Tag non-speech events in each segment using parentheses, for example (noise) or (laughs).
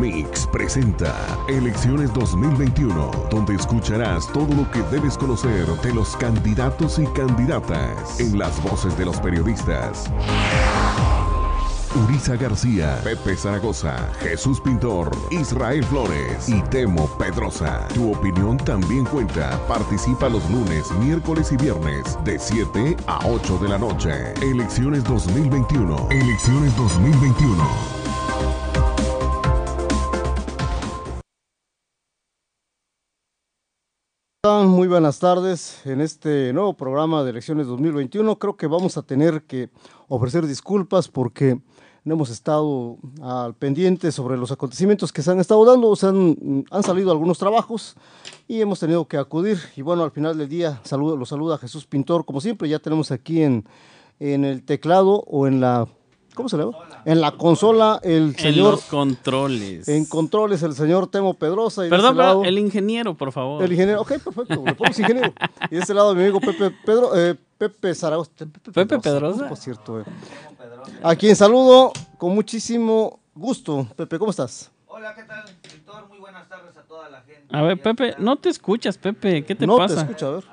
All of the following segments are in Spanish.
Megamix presenta Elecciones 2021, donde escucharás todo lo que debes conocer de los candidatos y candidatas en las voces de los periodistas. Urisa García, Pepe Zaragoza, Jesús Pintor, Israel Flores y Temo Pedrosa. Tu opinión también cuenta. Participa los lunes, miércoles y viernes de 7 a 8 de la noche. Elecciones 2021. Elecciones 2021. Buenas tardes. En este nuevo programa de elecciones 2021 creo que vamos a tener que ofrecer disculpas porque no hemos estado al pendiente sobre los acontecimientos que se han estado dando, se han, han salido algunos trabajos y hemos tenido que acudir. Y bueno, al final del día saludo, lo saluda Jesús Pintor, como siempre, ya tenemos aquí en, en el teclado o en la ¿Cómo se llama? En la consola, el señor. En los controles. En controles, el señor Temo Pedrosa. Y Perdón, lado, el ingeniero, por favor. El ingeniero, ok, perfecto. Le ponemos ingeniero. Y de este lado, mi amigo Pepe Pedro, eh, Pepe Zaragoza. Pepe, Pepe Pedrosa. Por cierto, eh. A quien saludo con muchísimo gusto. Pepe, ¿cómo estás? Hola, ¿qué tal, Víctor? Muy buenas tardes a toda la gente. A ver, Pepe, no te escuchas, Pepe. ¿Qué te no pasa? te escucha, a ver.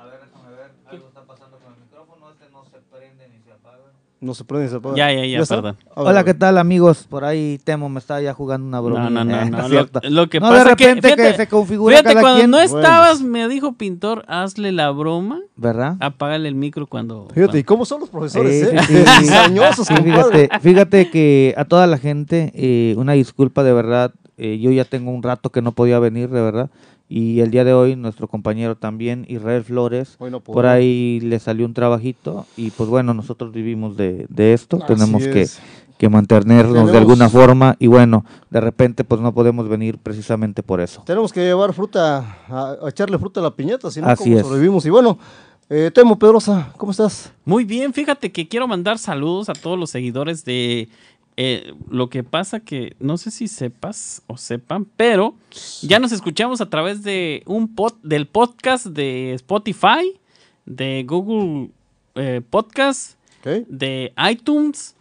Algo está pasando con el micrófono. Este no se prende ni se apaga. No se prende, se. Ya, ya, ya, perdón. Hola, ¿qué tal amigos? Por ahí Temo me está ya jugando una broma. No, no, no, Eh, (laughs) no. Lo, lo que No, pasa de que, repente que fíjate, se configura fíjate, cada cuando quien. no Bueno. estabas, me dijo Pintor, hazle la broma, ¿Verdad? apágale el micro cuando... Fíjate, ¿y cómo son los profesores, Sí, eh? sí, (laughs) sí. Fíjate, fíjate que a toda la gente, eh, una disculpa de verdad. eh, yo ya tengo un rato que no podía venir, de verdad. Y el día de hoy, nuestro compañero también, Israel Flores, Hoy no puedo. por ahí le salió un trabajito. Y pues bueno, nosotros vivimos de, de esto. Así Tenemos que, es. que mantenernos Tenemos- de alguna forma. Y bueno, de repente pues no podemos venir precisamente por eso. Tenemos que llevar fruta, a, a echarle fruta a la piñata, si no, Así ¿cómo es. sobrevivimos? Y bueno, eh, Temo Pedrosa, ¿cómo estás? Muy bien, fíjate que quiero mandar saludos a todos los seguidores de... eh, lo que pasa que, no sé si sepas o sepan, pero ya nos escuchamos a través de un pod, del podcast de Spotify, de Google eh, Podcast, de iTunes.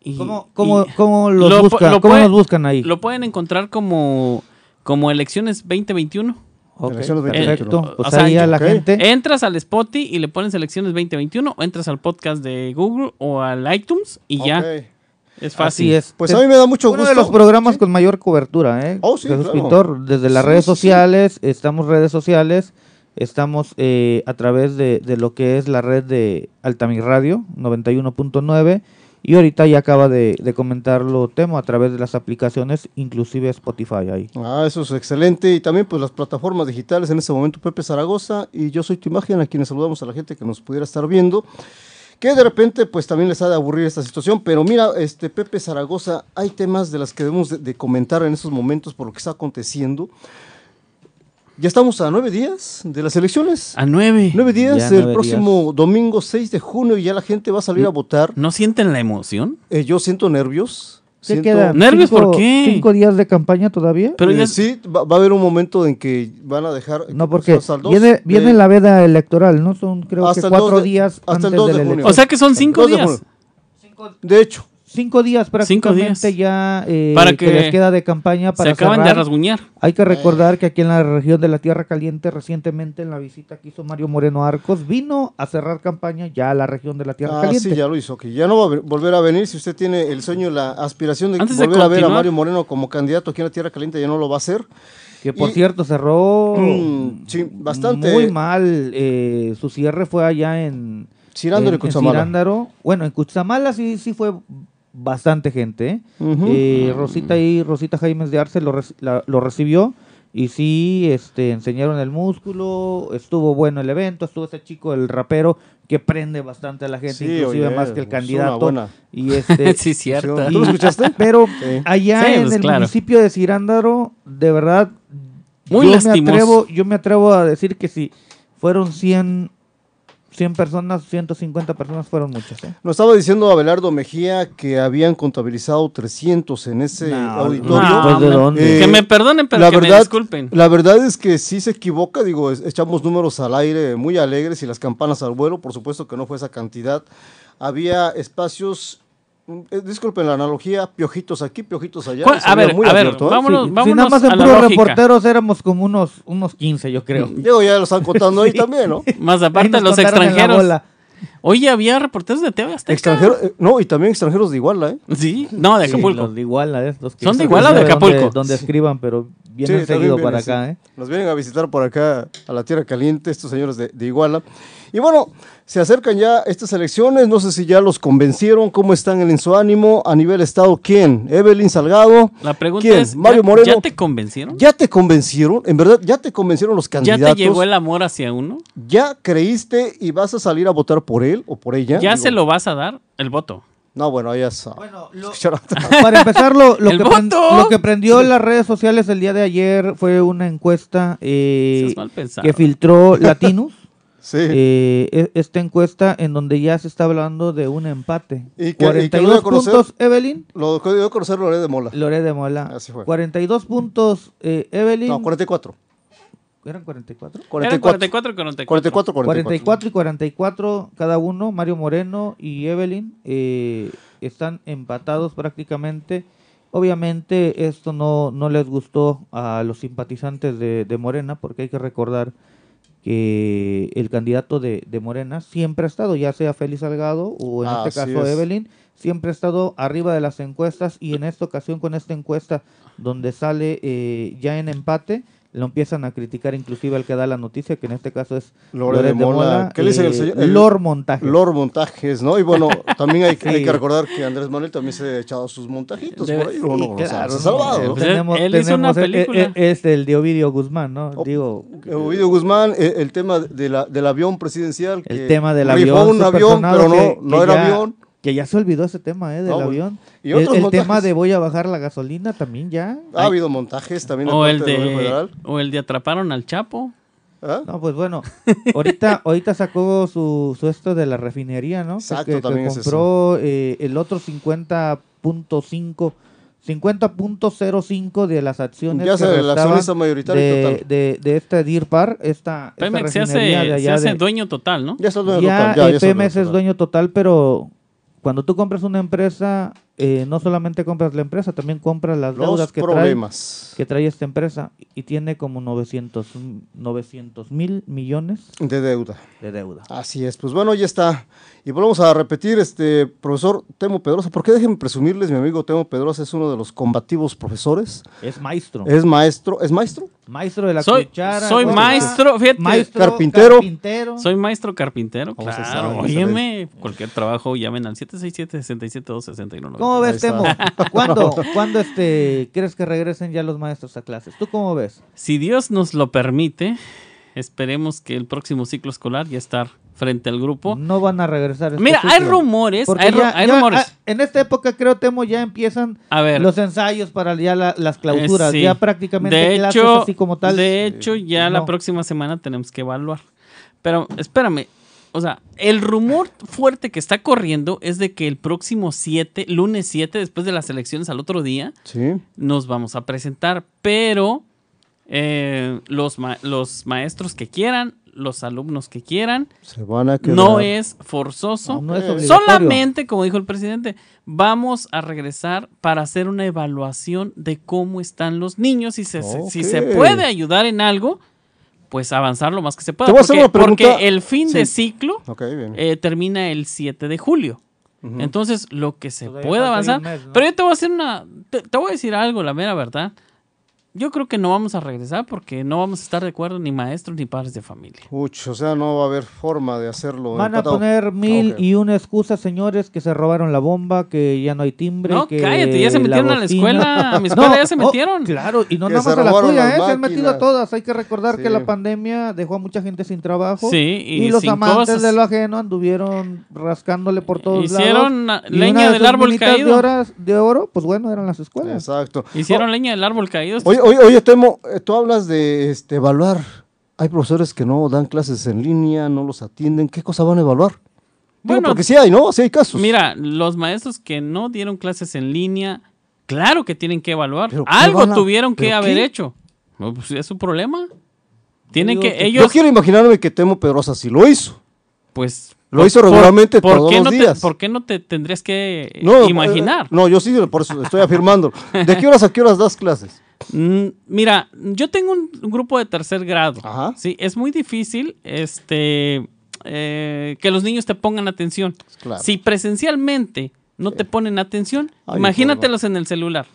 y- ¿Cómo, cómo, y cómo los lo cómo puede- nos buscan ahí? Lo pueden encontrar como, como Elecciones 2021. Ok, Elecciones perfecto. 2021. Pues O sea, ahí a la gente. Entras al Spotify y le pones Elecciones 2021 o entras al podcast de Google o al iTunes y ya. Es fácil. Así es. Pues a mí me da mucho Uno gusto. de los programas Sí. con mayor cobertura, ¿eh? Oh, sí, Jesús claro. Pintor, desde las Sí, redes sociales, estamos redes sociales, estamos eh, a través de, de lo que es la red de Altamir Radio 91.9 y ahorita ya acaba de, de comentarlo Temo a través de las aplicaciones, inclusive Spotify ahí. Ah, eso es excelente. Y también pues las plataformas digitales en este momento, Pepe Zaragoza y yo soy tu imagen, a quienes saludamos a la gente que nos pudiera estar viendo. Que de repente pues también les ha de aburrir esta situación, pero mira, este Pepe Zaragoza, hay temas de las que debemos de, de comentar en estos momentos por lo que está aconteciendo. Ya estamos a nueve días de las elecciones. A nueve. Nueve días, Ya el nueve próximo domingo 6 de junio y ya la gente va a salir a votar. ¿No sienten la emoción? Eh, yo siento nervios. ¿Qué siento- quedan? ¿Nervios ¿Cinco- por qué? ¿Cinco días de campaña todavía? Pero Eh, ya- sí, va, va a haber un momento en que van a dejar. no, porque hasta el dos viene, de- viene la veda electoral, ¿no? Son creo Hasta que el cuatro de- días hasta el antes dos de de la junio. O sea que son cinco de días. junio. De hecho, Cinco días prácticamente días. ya eh, Para que, que les queda de campaña Se para acaban de cerrar. rasguñar. Hay que recordar que aquí en la región de la Tierra Caliente recientemente en la visita que hizo Mario Moreno Arcos vino a cerrar campaña ya a la región de la Tierra ah, Caliente. sí, ya lo hizo. Que ya no va a ve- volver a venir. Si usted tiene el sueño, la aspiración de Antes de volver a ver a. Mario Moreno como candidato aquí en la Tierra Caliente, ya no lo va a hacer. Que por Y- cierto cerró Mm, sí, bastante. muy mal. eh, su cierre fue allá en, Cirándaro y en, en Cutzamala. Cirándaro. Bueno, en Cutzamala sí, sí fue bastante gente. ¿eh? Eh, Rosita y Rosita Jaimes de Arce lo, la- lo recibió y sí este, enseñaron el músculo, estuvo bueno el evento, estuvo ese chico, el rapero, que prende bastante a la gente, Sí, inclusive oye, más que el candidato. Y (laughs) este, sí, cierto. ¿Tú lo escuchaste? pero Sí. allá Sí, en pues, el claro. municipio de Cirándaro, de verdad, Muy yo me atrevo, yo me atrevo a decir que si fueron 100, 100 personas, 150 personas fueron muchas. ¿eh? Nos estaba diciendo Abelardo Mejía que habían contabilizado 300 en ese No, auditorio. No, ¿de? Que Eh, me perdonen, pero la que me verdad- disculpen. La verdad es que sí se equivoca, digo, es- echamos números al aire muy alegres y las campanas al vuelo, por supuesto que no fue esa cantidad. Había espacios eh, disculpen la analogía, piojitos aquí, piojitos allá. ¿Cuál- se a ver, muy a ver, abierto, ¿eh? vámonos, Sí, si vámonos nada más en puros reporteros éramos como unos, unos 15, yo creo. (laughs) Digo, ya lo están contando ahí también, ¿no? Más aparte los extranjeros. Oye, había reporteros de TV Azteca. Extranjero, eh, no, y también extranjeros de Iguala, ¿eh? Sí, no, de Sí, Acapulco. los de Iguala, ¿eh? Los que ¿Son de Iguala o de Acapulco? Donde, escriban, pero vienen Sí, seguido para vienen, acá, sí. ¿eh? Nos vienen a visitar por acá a la Tierra Caliente, estos señores de, de Iguala. Y bueno, se acercan ya estas elecciones, no sé si ya los convencieron, cómo están en su ánimo a nivel estado. ¿Quién? Evelyn Salgado. La pregunta ¿Quién? es, Mario ¿ya, Moreno. ¿ya te convencieron? ¿Ya te convencieron? En verdad, ¿ya te convencieron los ¿Ya candidatos? te llegó el amor hacia uno? ¿Ya creíste y vas a salir a votar por él o por ella? ¿Ya Digo, se lo vas a dar el voto? No, bueno, ya es... Bueno, lo-. (laughs) (laughs) Para empezar, lo, lo ¡El que prend- lo que prendió en las redes sociales el día de ayer fue una encuesta eh, que filtró Latinus. Sí. Eh, e- esta encuesta en donde ya se está hablando de un empate. Y que- y que lo 42 conocer- puntos Evelyn, Lo que dio a conocer Loré de Mola. Lore de Mola. Así fue. 42 puntos eh, Evelyn. No, 44. ¿Eran 44? Eran 44. 44 y 44. 44, 44. 44 y 44 cada uno, Mario Moreno y Evelyn eh, están empatados prácticamente. Obviamente esto no, no les gustó a los simpatizantes de, de Morena porque hay que recordar que el candidato de, de Morena siempre ha estado, ya sea Félix Salgado o en este caso es. Evelyn, siempre ha estado arriba de las encuestas y en esta ocasión con esta encuesta donde sale eh, ya en empate, lo empiezan a criticar inclusive al que da la noticia, que en este caso es Lore Loret de Mola. ¿Qué le dicen el eh, señor? El- Lor Montaje. Lor Montajes, ¿no? Y bueno, (laughs) también hay, que- hay Sí. que recordar que Andrés Manuel también se ha echado sus montajitos Debe- por ahí. ¿o no? O sea, se ha salvado. ¿no? Pues él- tenemos, él hizo una tenemos el- película. es el de Ovidio Guzmán, ¿no? Oh, Digo, Ovidio Guzmán, eh, el tema de la, del avión presidencial. el tema del avión. un avión, pero no, que- no que era ya- avión. Que ya se olvidó ese tema, ¿eh? Del No, avión. Y el otros el montajes. tema de voy a bajar la gasolina también ya. Ha habido montajes también de O el, de, o el de atraparon al Chapo. ¿Ah? No, pues bueno, ahorita, (laughs) ahorita sacó su, su esto de la refinería, ¿no? Que- Exacto, que, que también es compró eh, el otro 50.5, 50.05 de las acciones Ya que se el restaban accionista mayoritario de, total. de, de este DIRPAR, esta, esta Pemex se hace, de se allá hace de- dueño total, ¿no? Ya está el dueño ya, total. Ya, eh, Pemex es total. dueño total, pero cuando tú compras una empresa, eh, no solamente compras la empresa, también compras las Los deudas que trae, problemas que trae esta empresa y tiene como 900 mil millones de deuda. de deuda. Así es, pues bueno, ya está. Y volvemos a repetir, este profesor Temo Pedrosa, porque déjenme presumirles, mi amigo Temo Pedrosa es uno de los combativos profesores, Es maestro. es maestro, ¿es maestro? Maestro de la Soy- cuchara. soy maestro, fíjate. Maestro Carpintero. carpintero. Soy maestro carpintero, claro. Óyeme, cualquier trabajo llamen al 767-67-261. ¿Cómo ves. Temo? (laughs) ¿Cuándo, ¿Cuándo este, crees que regresen ya los maestros a clases? ¿Tú cómo ves? Si Dios nos lo permite, esperemos que el próximo ciclo escolar ya estar frente al grupo. No van a regresar. este Mira, hay rumores, Porque hay, ru- ya- hay ya, rumores. ah, en esta época, creo, Temo, ya empiezan A ver, los ensayos para ya la- las clausuras. Eh, sí. Ya prácticamente de clases hecho, así como tal. de hecho, ya la no. próxima semana tenemos que evaluar. Pero espérame, o sea, el rumor fuerte que está corriendo es de que el próximo 7, lunes 7, después de las elecciones al otro día, Sí. nos vamos a presentar, pero eh, los, ma- los maestros que quieran, los alumnos que quieran, Se van a quedar. no es forzoso. No es. Solamente, como dijo el presidente, vamos a regresar para hacer una evaluación de cómo están los niños y se- se- si se puede ayudar en algo, pues avanzar lo más que se pueda. Te voy a hacer Porque, una pregunta. porque el fin de ciclo eh, termina el 7 de julio. Entonces, lo que se ahí avanzar. un mes, ¿no? Pero yo te voy a hacer una. Te, te voy a decir algo, la mera verdad. Yo creo que no vamos a regresar porque no vamos a estar de acuerdo ni maestros ni padres de familia. Uch, o sea, no va a haber forma de hacerlo. Van a poner mil y una excusas, señores, que se robaron la bomba, que ya no hay timbre. No, que cállate, ya se metieron a la escuela. A mi (laughs) escuela ya se oh, metieron. claro, y no Que nada se más a la tuya, ¿eh? Se han metido a todas. Hay que recordar Sí. que la pandemia dejó a mucha gente sin trabajo. Sí, y, Y, los amantes cosas. de lo ajeno anduvieron rascándole por todos Hicieron lados. Y leña una de del árbol caído. De, horas, de oro, pues bueno, eran las escuelas. Exacto. Hicieron leña del árbol caído. Oye, oye, oye, Temo, eh, tú hablas de este, evaluar. Hay profesores que no dan clases en línea, no los atienden. ¿Qué cosa van a evaluar? Digo, Bueno, porque sí hay, ¿no? Sí hay casos. Mira, los maestros que no dieron clases en línea, claro que tienen que evaluar. ¿Pero qué Algo a- tuvieron que haber qué? hecho. No, pues es su problema. Tienen que ellos, Yo quiero imaginarme que Temo Pedrosa sí lo hizo. pues Lo hizo regularmente ¿Por todos qué los no te- días. ¿Por qué no te tendrías que No, imaginar? eh, no, yo sí, por eso estoy afirmando. ¿De qué horas a qué horas das clases? Mm, Mira, yo tengo un, grupo de tercer grado. Ajá. Sí, es muy difícil este, eh, que los niños te pongan atención. Claro. Si presencialmente no te ponen atención, imagínatelos en el celular.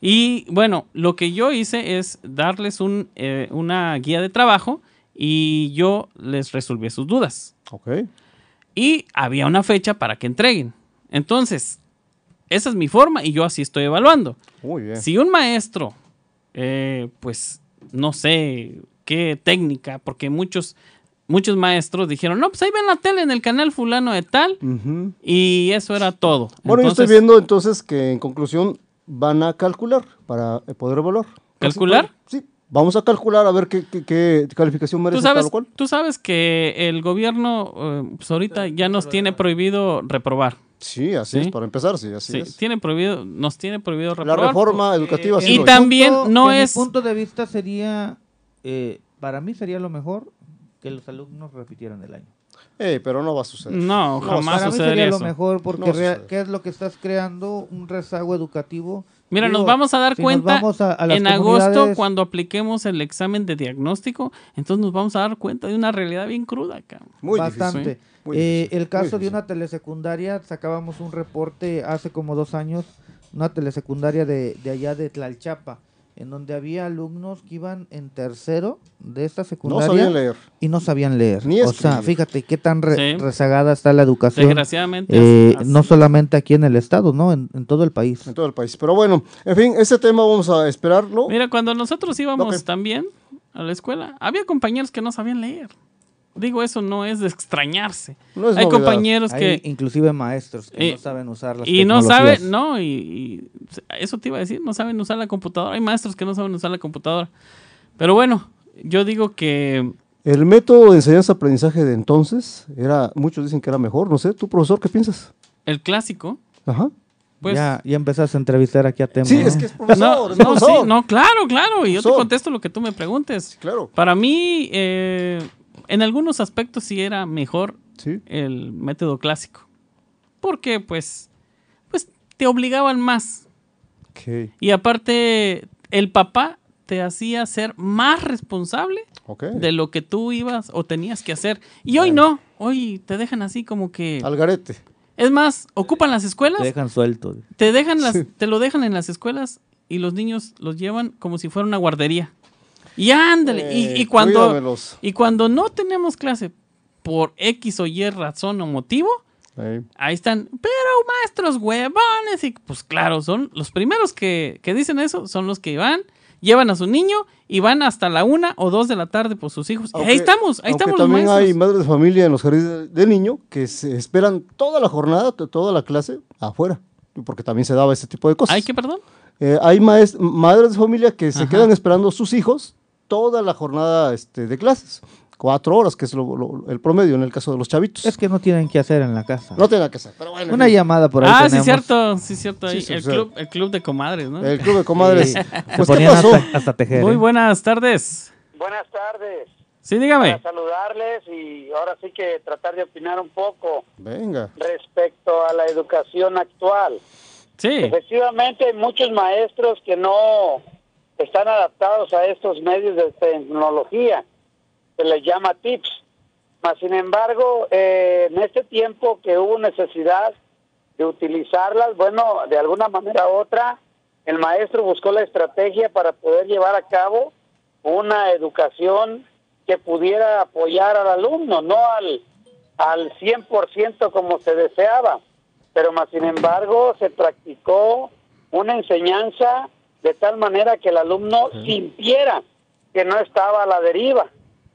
Y bueno, lo que yo hice es darles un, eh, una guía de trabajo y yo les resolví sus dudas. Ok. Y había una fecha para que entreguen. Entonces, esa es mi forma y yo así estoy evaluando. Muy bien. Si un maestro, eh, pues, no sé qué técnica, porque muchos, muchos maestros dijeron, no, pues ahí ven la tele en el canal fulano de tal, y eso era todo. Bueno, yo estoy viendo entonces que en conclusión van a calcular para eh, poder evaluar. ¿Calcular? Sí, vamos a calcular a ver qué, qué- qué calificación Tú merece sabes, tal cual. tú sabes que el gobierno, eh, pues ahorita ya nos tiene prohibido reprobar. Sí, así Sí. es, para empezar, sí, así Sí, es. tiene prohibido, nos tiene prohibido La reprobar. reforma educativa sí Y también punto- no en mi es- punto de vista sería, eh, para mí sería lo mejor que los alumnos repitieran el año. Eh, pero no va a suceder. No, jamás para mí sucedería sería eso. lo mejor porque No. ¿qué es lo que estás creando? Un rezago educativo. Mira, Digo, nos vamos a dar si cuenta vamos a- a las en agosto cuando apliquemos el examen de diagnóstico, entonces nos vamos a dar cuenta de una realidad bien cruda, cabrón. Muy bastante. difícil. Eh, el caso de una telesecundaria, sacábamos un reporte hace como dos años, una telesecundaria de, de allá de Tlalchapa, en donde había alumnos que iban en tercero de esta No secundaria sabían leer. y no sabían leer. Ni o sea, fíjate qué tan re- Sí. rezagada está la educación. Desgraciadamente. eh, así- no solamente aquí en el estado, ¿no? En, en todo el país. En todo el país. Pero bueno, en fin, ese tema vamos a esperarlo. Mira, cuando nosotros íbamos también a la escuela, había compañeros que no sabían leer. Digo, eso no es de extrañarse. No es Hay novedad. compañeros Hay que... inclusive maestros que Eh, no saben usar las Y no saben, no, y, y eso te iba a decir, no saben usar la computadora. Hay maestros que no saben usar la computadora. Pero bueno, yo digo que El método de enseñanza-aprendizaje de entonces era, muchos dicen que era mejor, no sé, tú profesor, ¿qué piensas? el clásico, Ajá. pues... ya, ya empezaste a entrevistar aquí a Temo. Sí, ¿no? es que es profesor, no, es no, profesor. sí, no, claro, claro, y yo te contesto lo que tú me preguntes. Claro. Para mí, eh, en algunos aspectos sí era mejor Sí. el método clásico. Porque, pues, pues te obligaban más. Y aparte, el papá te hacía ser más responsable de lo que tú ibas o tenías que hacer. Y hoy no, hoy te dejan así como que... Al garete. Es más, ocupan las escuelas, Te dejan suelto. te dejan las, Sí. te lo dejan en las escuelas y los niños los llevan como si fuera una guardería. Y ándale, y- y, Eh, cuando cuídamelos. y cuando no tenemos clase por X o Y razón o motivo, Ahí. ahí están, pero maestros huevones y pues claro, son los primeros que, que dicen eso, son los que van, llevan a su niño y van hasta la una o dos de la tarde por sus hijos. Y Aunque- ahí estamos, ahí estamos los también maestros. hay madres de familia en los jardines de niño que se esperan toda la jornada, to- toda la clase afuera, porque también se daba ese tipo de cosas. ¿Hay que perdón? Eh, hay madres de familia que se Ajá. quedan esperando a sus hijos toda la jornada este, de clases, cuatro horas, que es lo- lo- el promedio en el caso de los chavitos. Es que no tienen que hacer en la casa. No tiene nada que hacer, pero bueno. Una llamada por ahí Ah, sí, cierto, sí, cierto. ahí, Sí, sí, el, sí. club, el club de comadres, ¿no? El club de comadres. (laughs) Pues, ¿qué ponían pasó? hasta, hasta tejer. Muy ¿eh? buenas tardes. Buenas tardes. Sí, dígame. Para saludarles y ahora sí que tratar de opinar un poco Venga. respecto a la educación actual. Sí. Efectivamente, hay muchos maestros que no están adaptados a estos medios de tecnología. Se les llama tips. Mas, sin embargo, eh, en este tiempo que hubo necesidad de utilizarlas, bueno, de alguna manera u otra, el maestro buscó la estrategia para poder llevar a cabo una educación que pudiera apoyar al alumno, no al, al 100% como se deseaba pero más sin embargo se practicó una enseñanza de tal manera que el alumno sintiera que no estaba a la deriva.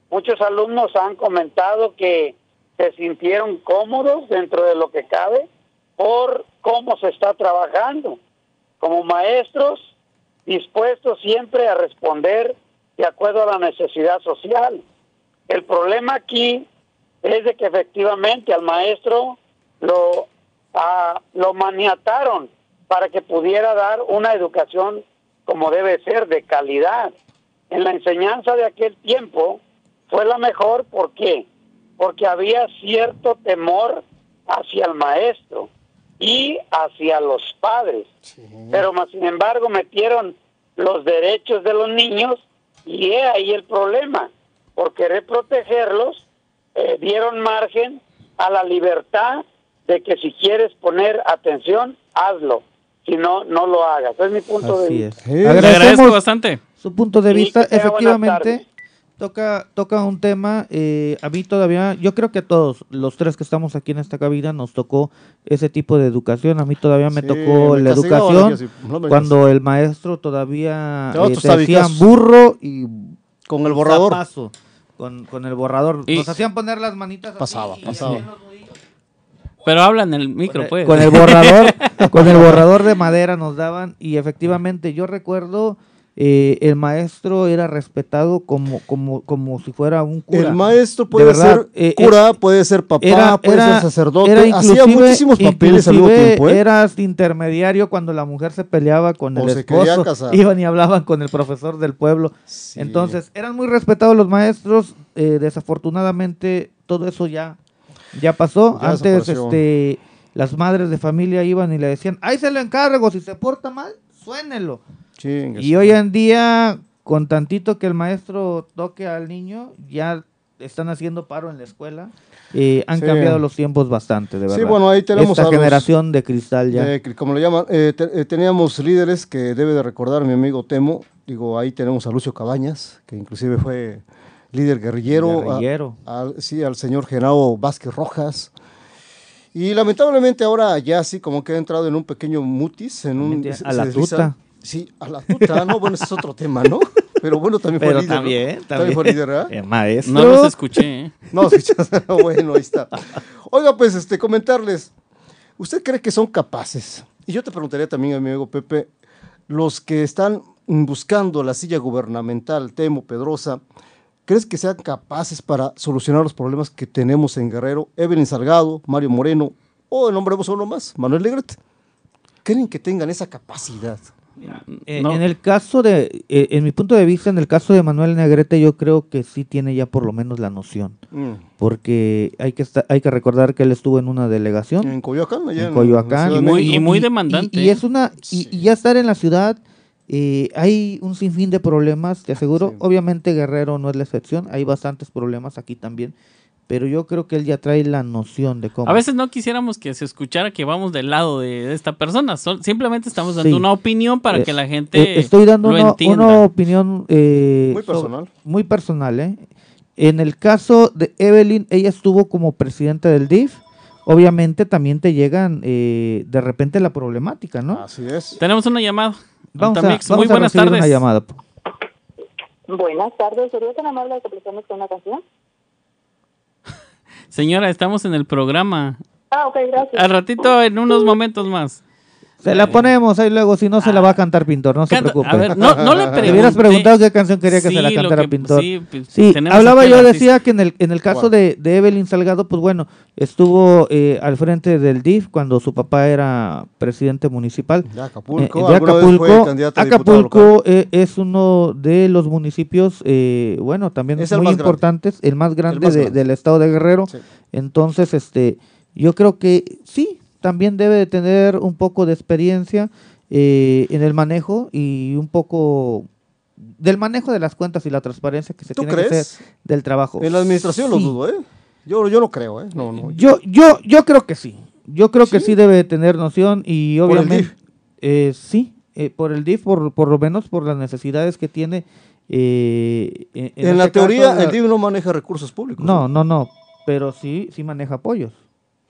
Muchos alumnos han comentado que se sintieron cómodos dentro de lo que cabe por cómo se está trabajando. Como maestros, dispuestos siempre a responder de acuerdo a la necesidad social. El problema aquí es de que efectivamente al maestro lo ah, lo maniataron para que pudiera dar una educación como debe ser, de calidad. En la enseñanza de aquel tiempo fue la mejor, ¿por qué? porque había cierto temor hacia el maestro y hacia los padres. Pero más sin embargo metieron los derechos de los niños y he ahí el problema. Por querer protegerlos, eh, dieron margen a la libertad de que si quieres poner atención, hazlo. Si no, no lo hagas. Es mi punto de vista. es. Agradezco Agradecemos bastante. su punto de vista. Efectivamente, toca, toca un tema. eh, a mí todavía, yo creo que a todos los tres que estamos aquí en esta cabina nos tocó ese tipo de educación. A mí todavía me Sí, tocó me la educación no cuando el maestro todavía eh, te decían burro y Con el borrador. zapazo, Con, con el borrador. Y- Nos hacían poner las manitas así Pasaba, y pasaba. hacían los nudillos. Pero habla en el micro, pues. Con el borrador, (laughs) con el borrador de madera nos daban y efectivamente yo recuerdo eh, el maestro era respetado como como como si fuera un cura. El maestro De puede verdad, ser eh, cura, eh, puede ser papá, era, puede era- ser sacerdote. era Hacía muchísimos papeles al mismo inclusive tiempo. ¿eh? Eras intermediario cuando la mujer se peleaba con O el se quería esposo. casar. Iban y hablaban con el profesor del pueblo. Sí. Entonces, eran muy respetados los maestros. eh, desafortunadamente, todo eso ya, ya pasó. Ya Antes, este, las madres de familia iban y le decían, ahí se lo encargo, si se porta mal, suénelo. Chingue Y hoy en día, con tantito que el maestro toque al niño, ya están haciendo paro en la escuela. Eh, han Sí. cambiado los tiempos bastante, de verdad. Sí, bueno, ahí tenemos Esta a los- generación de cristal ya. de- como le llaman, eh, te- eh, teníamos líderes que debe de recordar mi amigo Temo. Digo, ahí tenemos a Lucio Cabañas, que inclusive fue líder guerrillero. a- sí, al señor Genaro Vázquez Rojas. Y lamentablemente ahora ya sí como que ha entrado en un pequeño mutis, en un... Se- a se la desliza. tuta. Sí, a la tuta, ¿no? Bueno, ese es otro tema, ¿no? Pero bueno, también fue Pero líder. ¿no? también, También fue líder, ¿verdad? Eh, maestro. No los escuché. ¿eh? No, escuchas, (laughs) bueno, ahí está. Oiga, pues, este, comentarles, ¿usted cree que son capaces? Y yo te preguntaría también a mi amigo Pepe, los que están buscando la silla gubernamental, Temo, Pedrosa, ¿crees que sean capaces para solucionar los problemas que tenemos en Guerrero? Evelyn Salgado, Mario Moreno, o nombremos uno más, Manuel Negrete. ¿Creen que tengan esa capacidad? Eh, No. En el caso de, eh, en mi punto de vista, en el caso de Manuel Negrete, yo creo que sí tiene ya por lo menos la noción. Mm. Porque hay que, esta- hay que recordar que él estuvo en una delegación. En Coyoacán, allá en Coyoacán. De Y muy- México. y muy demandante, Y, y ¿eh? es una y, Sí. y ya estar en la ciudad eh, hay un sinfín de problemas, te aseguro. Sí. Obviamente Guerrero no es la excepción, hay bastantes problemas aquí también, pero yo creo que él ya trae la noción de cómo. A veces no quisiéramos que se escuchara que vamos del lado de, de esta persona. Sol- simplemente estamos dando Sí. una opinión para Eh, que la gente Eh, estoy dando lo una, entienda. una opinión eh, Muy sobre- personal. muy personal, ¿eh? En el caso de Evelyn, ella estuvo como presidenta del DIF. Obviamente también te llegan eh, de repente la problemática, ¿no? Así es. Tenemos una llamada. Vamos a, vamos Muy a buenas tardes. una llamada. Buenas tardes, ¿sería tan amable de complacernos con una canción? Señora, estamos en el programa. Ah, ok, gracias. Al ratito, en unos momentos más. Se la ponemos ahí luego, si no se la va a cantar Pintor, no se preocupe. a ver, no, no le pregunté. Hubieras preguntado qué canción quería que Sí, se la cantara que- Pintor. sí, pues, Sí, hablaba yo, artista. decía que en el, en el caso de, de Evelyn Salgado, pues bueno, estuvo eh, al frente del DIF cuando su papá era presidente municipal. De Acapulco. Eh, de Acapulco. Acapulco eh, es uno de los municipios, eh, bueno, también Es el muy más grande. importantes, el más grande, más de- grande. del estado de Guerrero. Sí. Entonces, este, yo creo que sí, también debe de tener un poco de experiencia eh, en el manejo y un poco del manejo de las cuentas y la transparencia que se ¿Tú tiene que hacer del trabajo. En la administración lo dudo, ¿eh? Yo, yo no creo, ¿eh? No, no. Yo, yo, yo creo que sí. Yo creo que ¿Sí? debe de tener noción y ¿Por el obviamente DIF? eh, sí, eh, por el DIF, por, por lo menos por las necesidades que tiene. eh, en En, la este caso, teoría, el DIV no maneja recursos públicos. No, no, no, pero sí, sí maneja apoyos.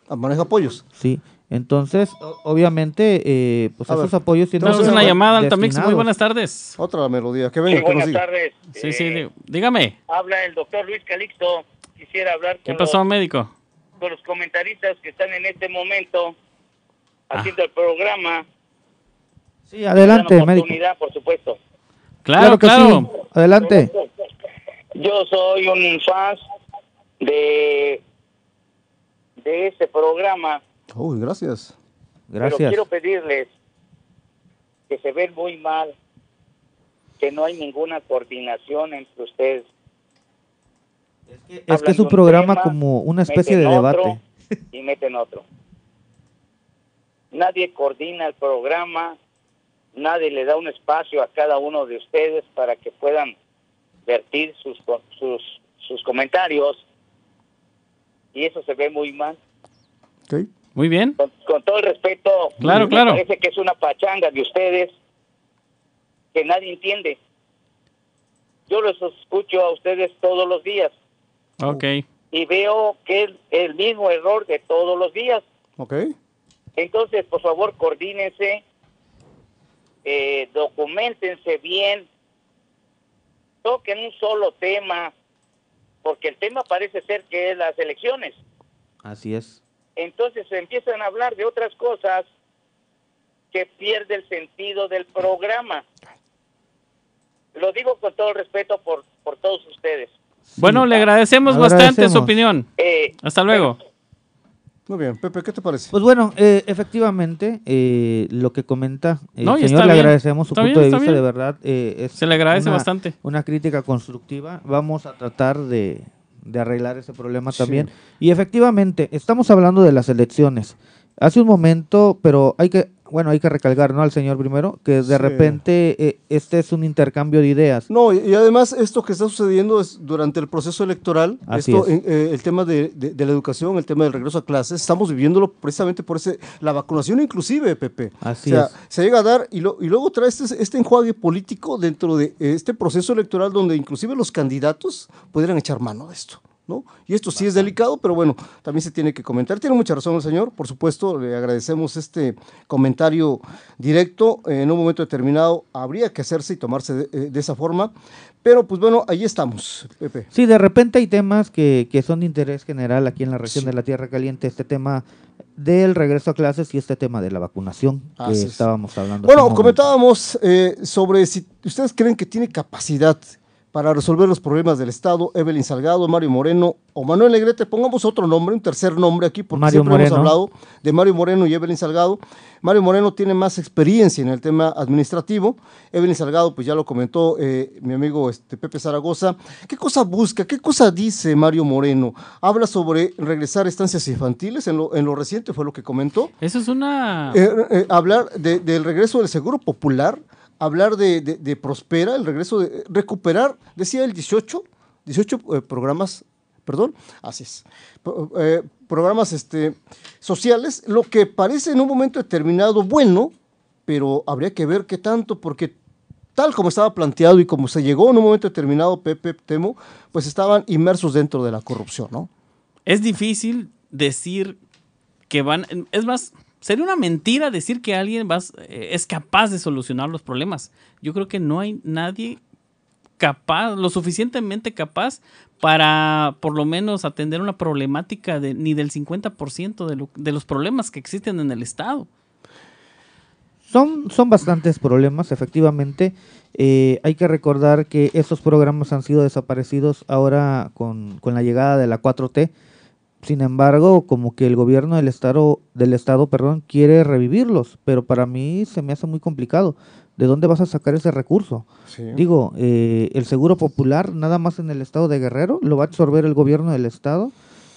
Ah, Maneja apoyos. Sí, entonces, obviamente, eh, pues A esos ver, apoyos tienen Tenemos una bueno, llamada, Altamix. Muy destinados. buenas tardes. Otra melodía. Que Sí, venga, que nos buenas diga. tardes. Sí, sí, Eh, dígame. Habla el doctor Luis Calixto. Quisiera hablar ¿Qué con, pasó, los, médico? con los comentaristas que están en este momento Ah. haciendo el programa. Sí, adelante, Dan médico. oportunidad, por supuesto. Claro, que claro. sí, adelante. Yo soy un fan de, de este programa, Uy, gracias. pero Gracias. quiero pedirles que se ven muy mal, que no hay ninguna coordinación entre ustedes. Es Hablan que es de un un programa tema, como una especie de otro debate. y meten otro. Nadie coordina el programa, nadie le da un espacio a cada uno de ustedes para que puedan vertir sus sus sus comentarios y eso se ve muy mal. Ok. Muy bien. Con, con todo el respeto, Claro, me claro. parece que es una pachanga de ustedes que nadie entiende. Yo los escucho a ustedes todos los días Ok. y veo que es el mismo error de todos los días. Ok. Entonces, por favor, coordínense, eh, documentense bien, toquen un solo tema, porque el tema parece ser que es las elecciones. Así es. Entonces se empiezan a hablar de otras cosas que pierde el sentido del programa. Lo digo con todo el respeto por, por todos ustedes. Bueno, le agradecemos bastante su Agradecemos. opinión. Eh, Hasta luego. Muy bien, Pepe, ¿qué te parece? Pues bueno, eh, efectivamente, eh, lo que comenta el No, y señor, le bien. agradecemos su Está punto bien, de vista, bien. de verdad. eh, es Se le agradece una- bastante. Una crítica constructiva. Vamos a tratar de, de arreglar ese problema Sí. también. Y efectivamente, estamos hablando de las elecciones. Hace un momento, pero hay que, bueno, hay que recalcar, ¿no? Al señor primero, que de Sí. repente eh, este es un intercambio de ideas. No, y, y además esto que está sucediendo es durante el proceso electoral, Así esto, es. eh, eh, el tema de, de- de la educación, el tema del regreso a clases, estamos viviéndolo precisamente por ese, la vacunación inclusive, Pepe. Así o sea, es. se llega a dar y, lo- y luego trae este, este enjuague político dentro de este proceso electoral donde inclusive los candidatos pudieran echar mano de esto. ¿No? Y esto sí es delicado, pero bueno, también se tiene que comentar. Tiene mucha razón el señor, por supuesto, le agradecemos este comentario directo. En un momento determinado habría que hacerse y tomarse de, eh, de esa forma, pero pues bueno, ahí estamos, Pepe. Sí, de repente hay temas que, que son de interés general aquí en la región Sí. de la Tierra Caliente, este tema del regreso a clases y este tema de la vacunación que Así es. estábamos hablando. Bueno, comentábamos eh, sobre si ustedes creen que tiene capacidad para resolver los problemas del Estado, Evelyn Salgado, Mario Moreno o Manuel Negrete, pongamos otro nombre, un tercer nombre aquí, porque Mario siempre hemos hablado de Mario Moreno y Evelyn Salgado. Mario Moreno tiene más experiencia en el tema administrativo, Evelyn Salgado, pues ya lo comentó eh, mi amigo este, Pepe Zaragoza. ¿Qué cosa busca? ¿Qué cosa dice Mario Moreno? Habla sobre regresar a estancias infantiles, en lo, en lo reciente fue lo que comentó. Eso es una... Eh, eh, hablar de- del regreso del seguro popular, hablar de, de- Prospera, el regreso de recuperar, decía el 18, 18 eh, programas, perdón, así es, eh, programas este, sociales, lo que parece en un momento determinado bueno, pero habría que ver qué tanto, porque tal como estaba planteado y como se llegó en un momento determinado, Pepe Temo, pues estaban inmersos dentro de la corrupción, ¿no? Es difícil decir que van... Es más, sería una mentira decir que alguien va, eh, es capaz de solucionar los problemas. Yo creo que no hay nadie capaz, lo suficientemente capaz para por lo menos atender una problemática de, ni del 50% de, de los problemas que existen en el Estado. Son, son bastantes problemas, efectivamente. Eh, hay que recordar que estos programas han sido desaparecidos ahora con, con la llegada de la 4T. Sin embargo, como que el gobierno del estado, del estado, perdón, quiere revivirlos, pero para mí se me hace muy complicado. ¿De dónde vas a sacar ese recurso? Digo, eh, el seguro popular nada más en el estado de Guerrero lo va a absorber el gobierno del estado.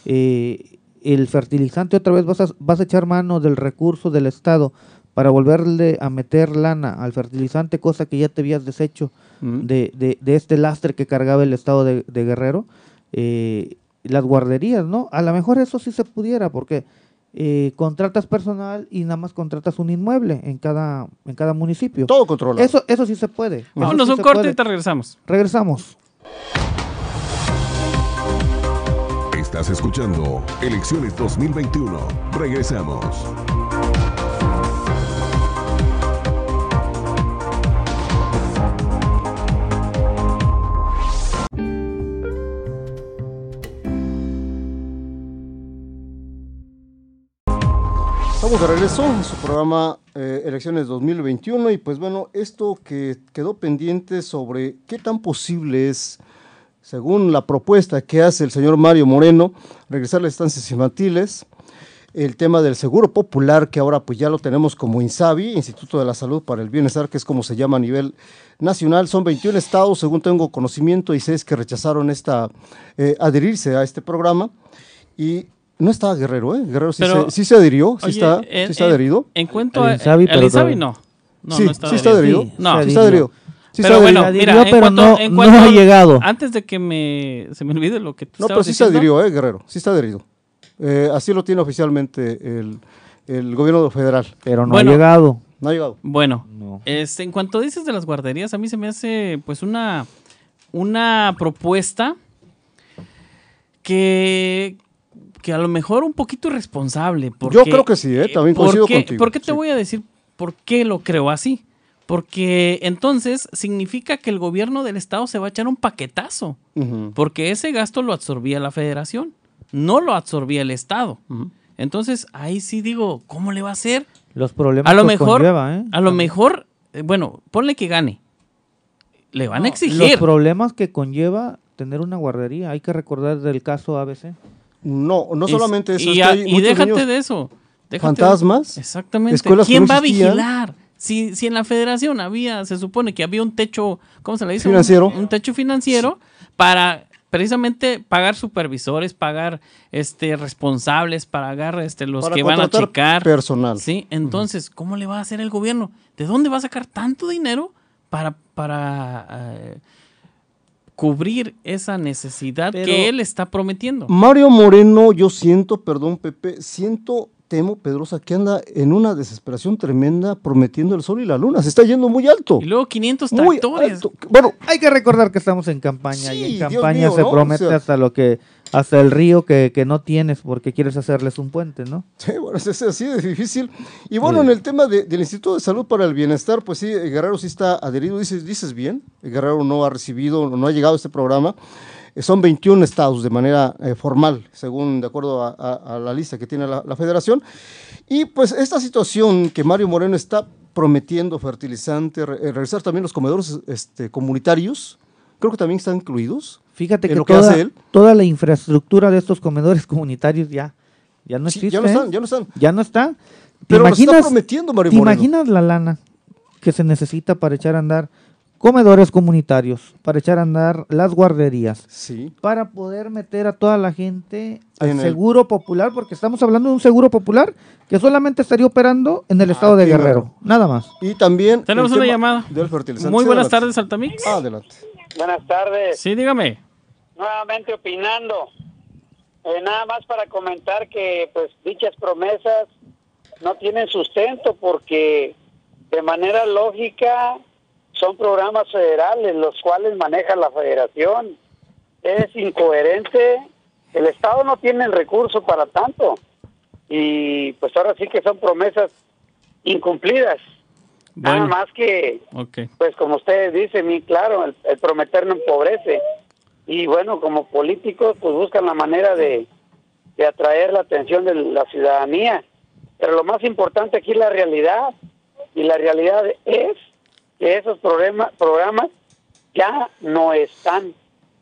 Eh, el fertilizante otra vez vas a, vas a echar mano del recurso del estado para volverle a meter lana al fertilizante, cosa que ya te habías deshecho Mm. de, de- de este lastre que cargaba el estado de, de Guerrero. Eh, las guarderías, ¿no? A lo mejor eso sí se pudiera, porque eh, contratas personal y nada más contratas un inmueble en cada, en cada municipio. Todo controlado. Eso, eso sí se puede. Vámonos sí a un corte puede. y te regresamos. Regresamos. Estás escuchando Elecciones 2021. Regresamos. Estamos de regreso en su programa eh, Elecciones 2021 y pues bueno, esto que quedó pendiente sobre qué tan posible es, según la propuesta que hace el señor Mario Moreno, regresar a las estancias infantiles. el tema del seguro popular, que ahora pues ya lo tenemos como INSABI, Instituto de la Salud para el Bienestar, que es como se llama a nivel nacional. Son 21 estados, según tengo conocimiento, y seis que rechazaron esta, eh, adherirse a este programa. Y no está Guerrero, ¿eh? Guerrero sí, Pero, se, sí se adhirió, sí Oye, está, en- sí está en- adherido. En cuanto a. Insabi, al pero no. No, sí, no está sí está adherido. No. sí está adherido. Sí Pero bueno, mira, en cuanto- no- en no cuanto- ha llegado. Antes de que me, se me olvide lo que tú No, pero sí se adhirió, ¿eh, Guerrero? Sí está adherido. Eh, así lo tiene oficialmente el, el gobierno federal. Pero no Bueno. ha llegado. No ha llegado. Bueno, No. este, en cuanto dices de las guarderías, a mí se me hace pues una, una propuesta que, que a lo mejor un poquito irresponsable. Porque, Yo creo que sí, ¿eh? También ¿por coincido qué- contigo, ¿Por qué te sí. voy a decir por qué lo creo así? Porque entonces significa que el gobierno del estado se va a echar un paquetazo. Porque ese gasto lo absorbía la federación, no lo absorbía el estado. Entonces ahí sí digo, ¿cómo le va a hacer? Los problemas A lo que mejor, conlleva, ¿eh? a lo mejor, eh, bueno, ponle que gane. Le van a Los exigir. problemas que conlleva tener una guardería. Hay que recordar del caso ABC. No, no solamente eso. Y, es que a- hay y déjate niños de eso. déjate de- fantasmas, Exactamente. escuelas ¿Quién va a vigilar? Si, si en la federación había, se supone que había un techo, ¿cómo se le dice? Un- Financiero. Un, techo financiero para precisamente pagar supervisores, pagar este responsables, pagar este los Para que van a checar. personal. Sí, entonces, ¿cómo le va a hacer el gobierno? ¿De dónde va a sacar tanto dinero para, para eh, cubrir esa necesidad Pero- que él está prometiendo? Mario Moreno, yo siento, perdón, Pepe, siento, temo, Pedrosa, que anda en una desesperación tremenda prometiendo el sol y la luna. Se está yendo muy alto. Y luego 500 Muy tractores. alto. Bueno, Hay que recordar que estamos en campaña Sí, y en campaña mío, se ¿no? promete O sea- hasta lo que hasta el río que, que no tienes porque quieres hacerles un puente, ¿no? Sí, bueno, es, así de difícil. Y bueno, en el tema de- del Instituto de Salud para el Bienestar, pues sí, Guerrero sí está adherido, dices, dices bien, Guerrero no ha recibido, no ha llegado a este programa. Eh, Son 21 estados de manera eh, formal, según de acuerdo a, a- a la lista que tiene la, la federación. Y pues esta situación que Mario Moreno está prometiendo fertilizante, re- eh, realizar también los comedores este, comunitarios, creo que también están incluidos. Fíjate que, lo que toda, hace él. toda la infraestructura de estos comedores comunitarios ya, ya no Sí, existe. ya no están, ya no están. Ya no está. ¿Te Pero lo está imaginas, prometiendo Mario ¿te Moreno. imaginas la lana que se necesita para echar a andar comedores comunitarios, para echar a andar las guarderías, Sí. para poder meter a toda la gente al En el- seguro popular, porque estamos hablando de un seguro popular que solamente estaría operando en el estado de Guerrero, nada más. Y también. Tenemos una llamada. Del fertilizante. Muy buenas adelante. tardes, Altamix. Adelante. Buenas tardes. Sí, dígame. Nuevamente opinando. Eh, nada más para comentar que pues dichas promesas no tienen sustento porque de manera lógica son programas federales los cuales maneja la federación. Es incoherente. El Estado no tiene el recurso para tanto. Y pues ahora sí que son promesas incumplidas. Nada más que pues como ustedes dicen, claro, el, el prometer no empobrece. Y bueno, como políticos, pues buscan la manera de, de atraer la atención de la ciudadanía. Pero lo más importante aquí es la realidad. Y la realidad es que esos programas, programas ya no están.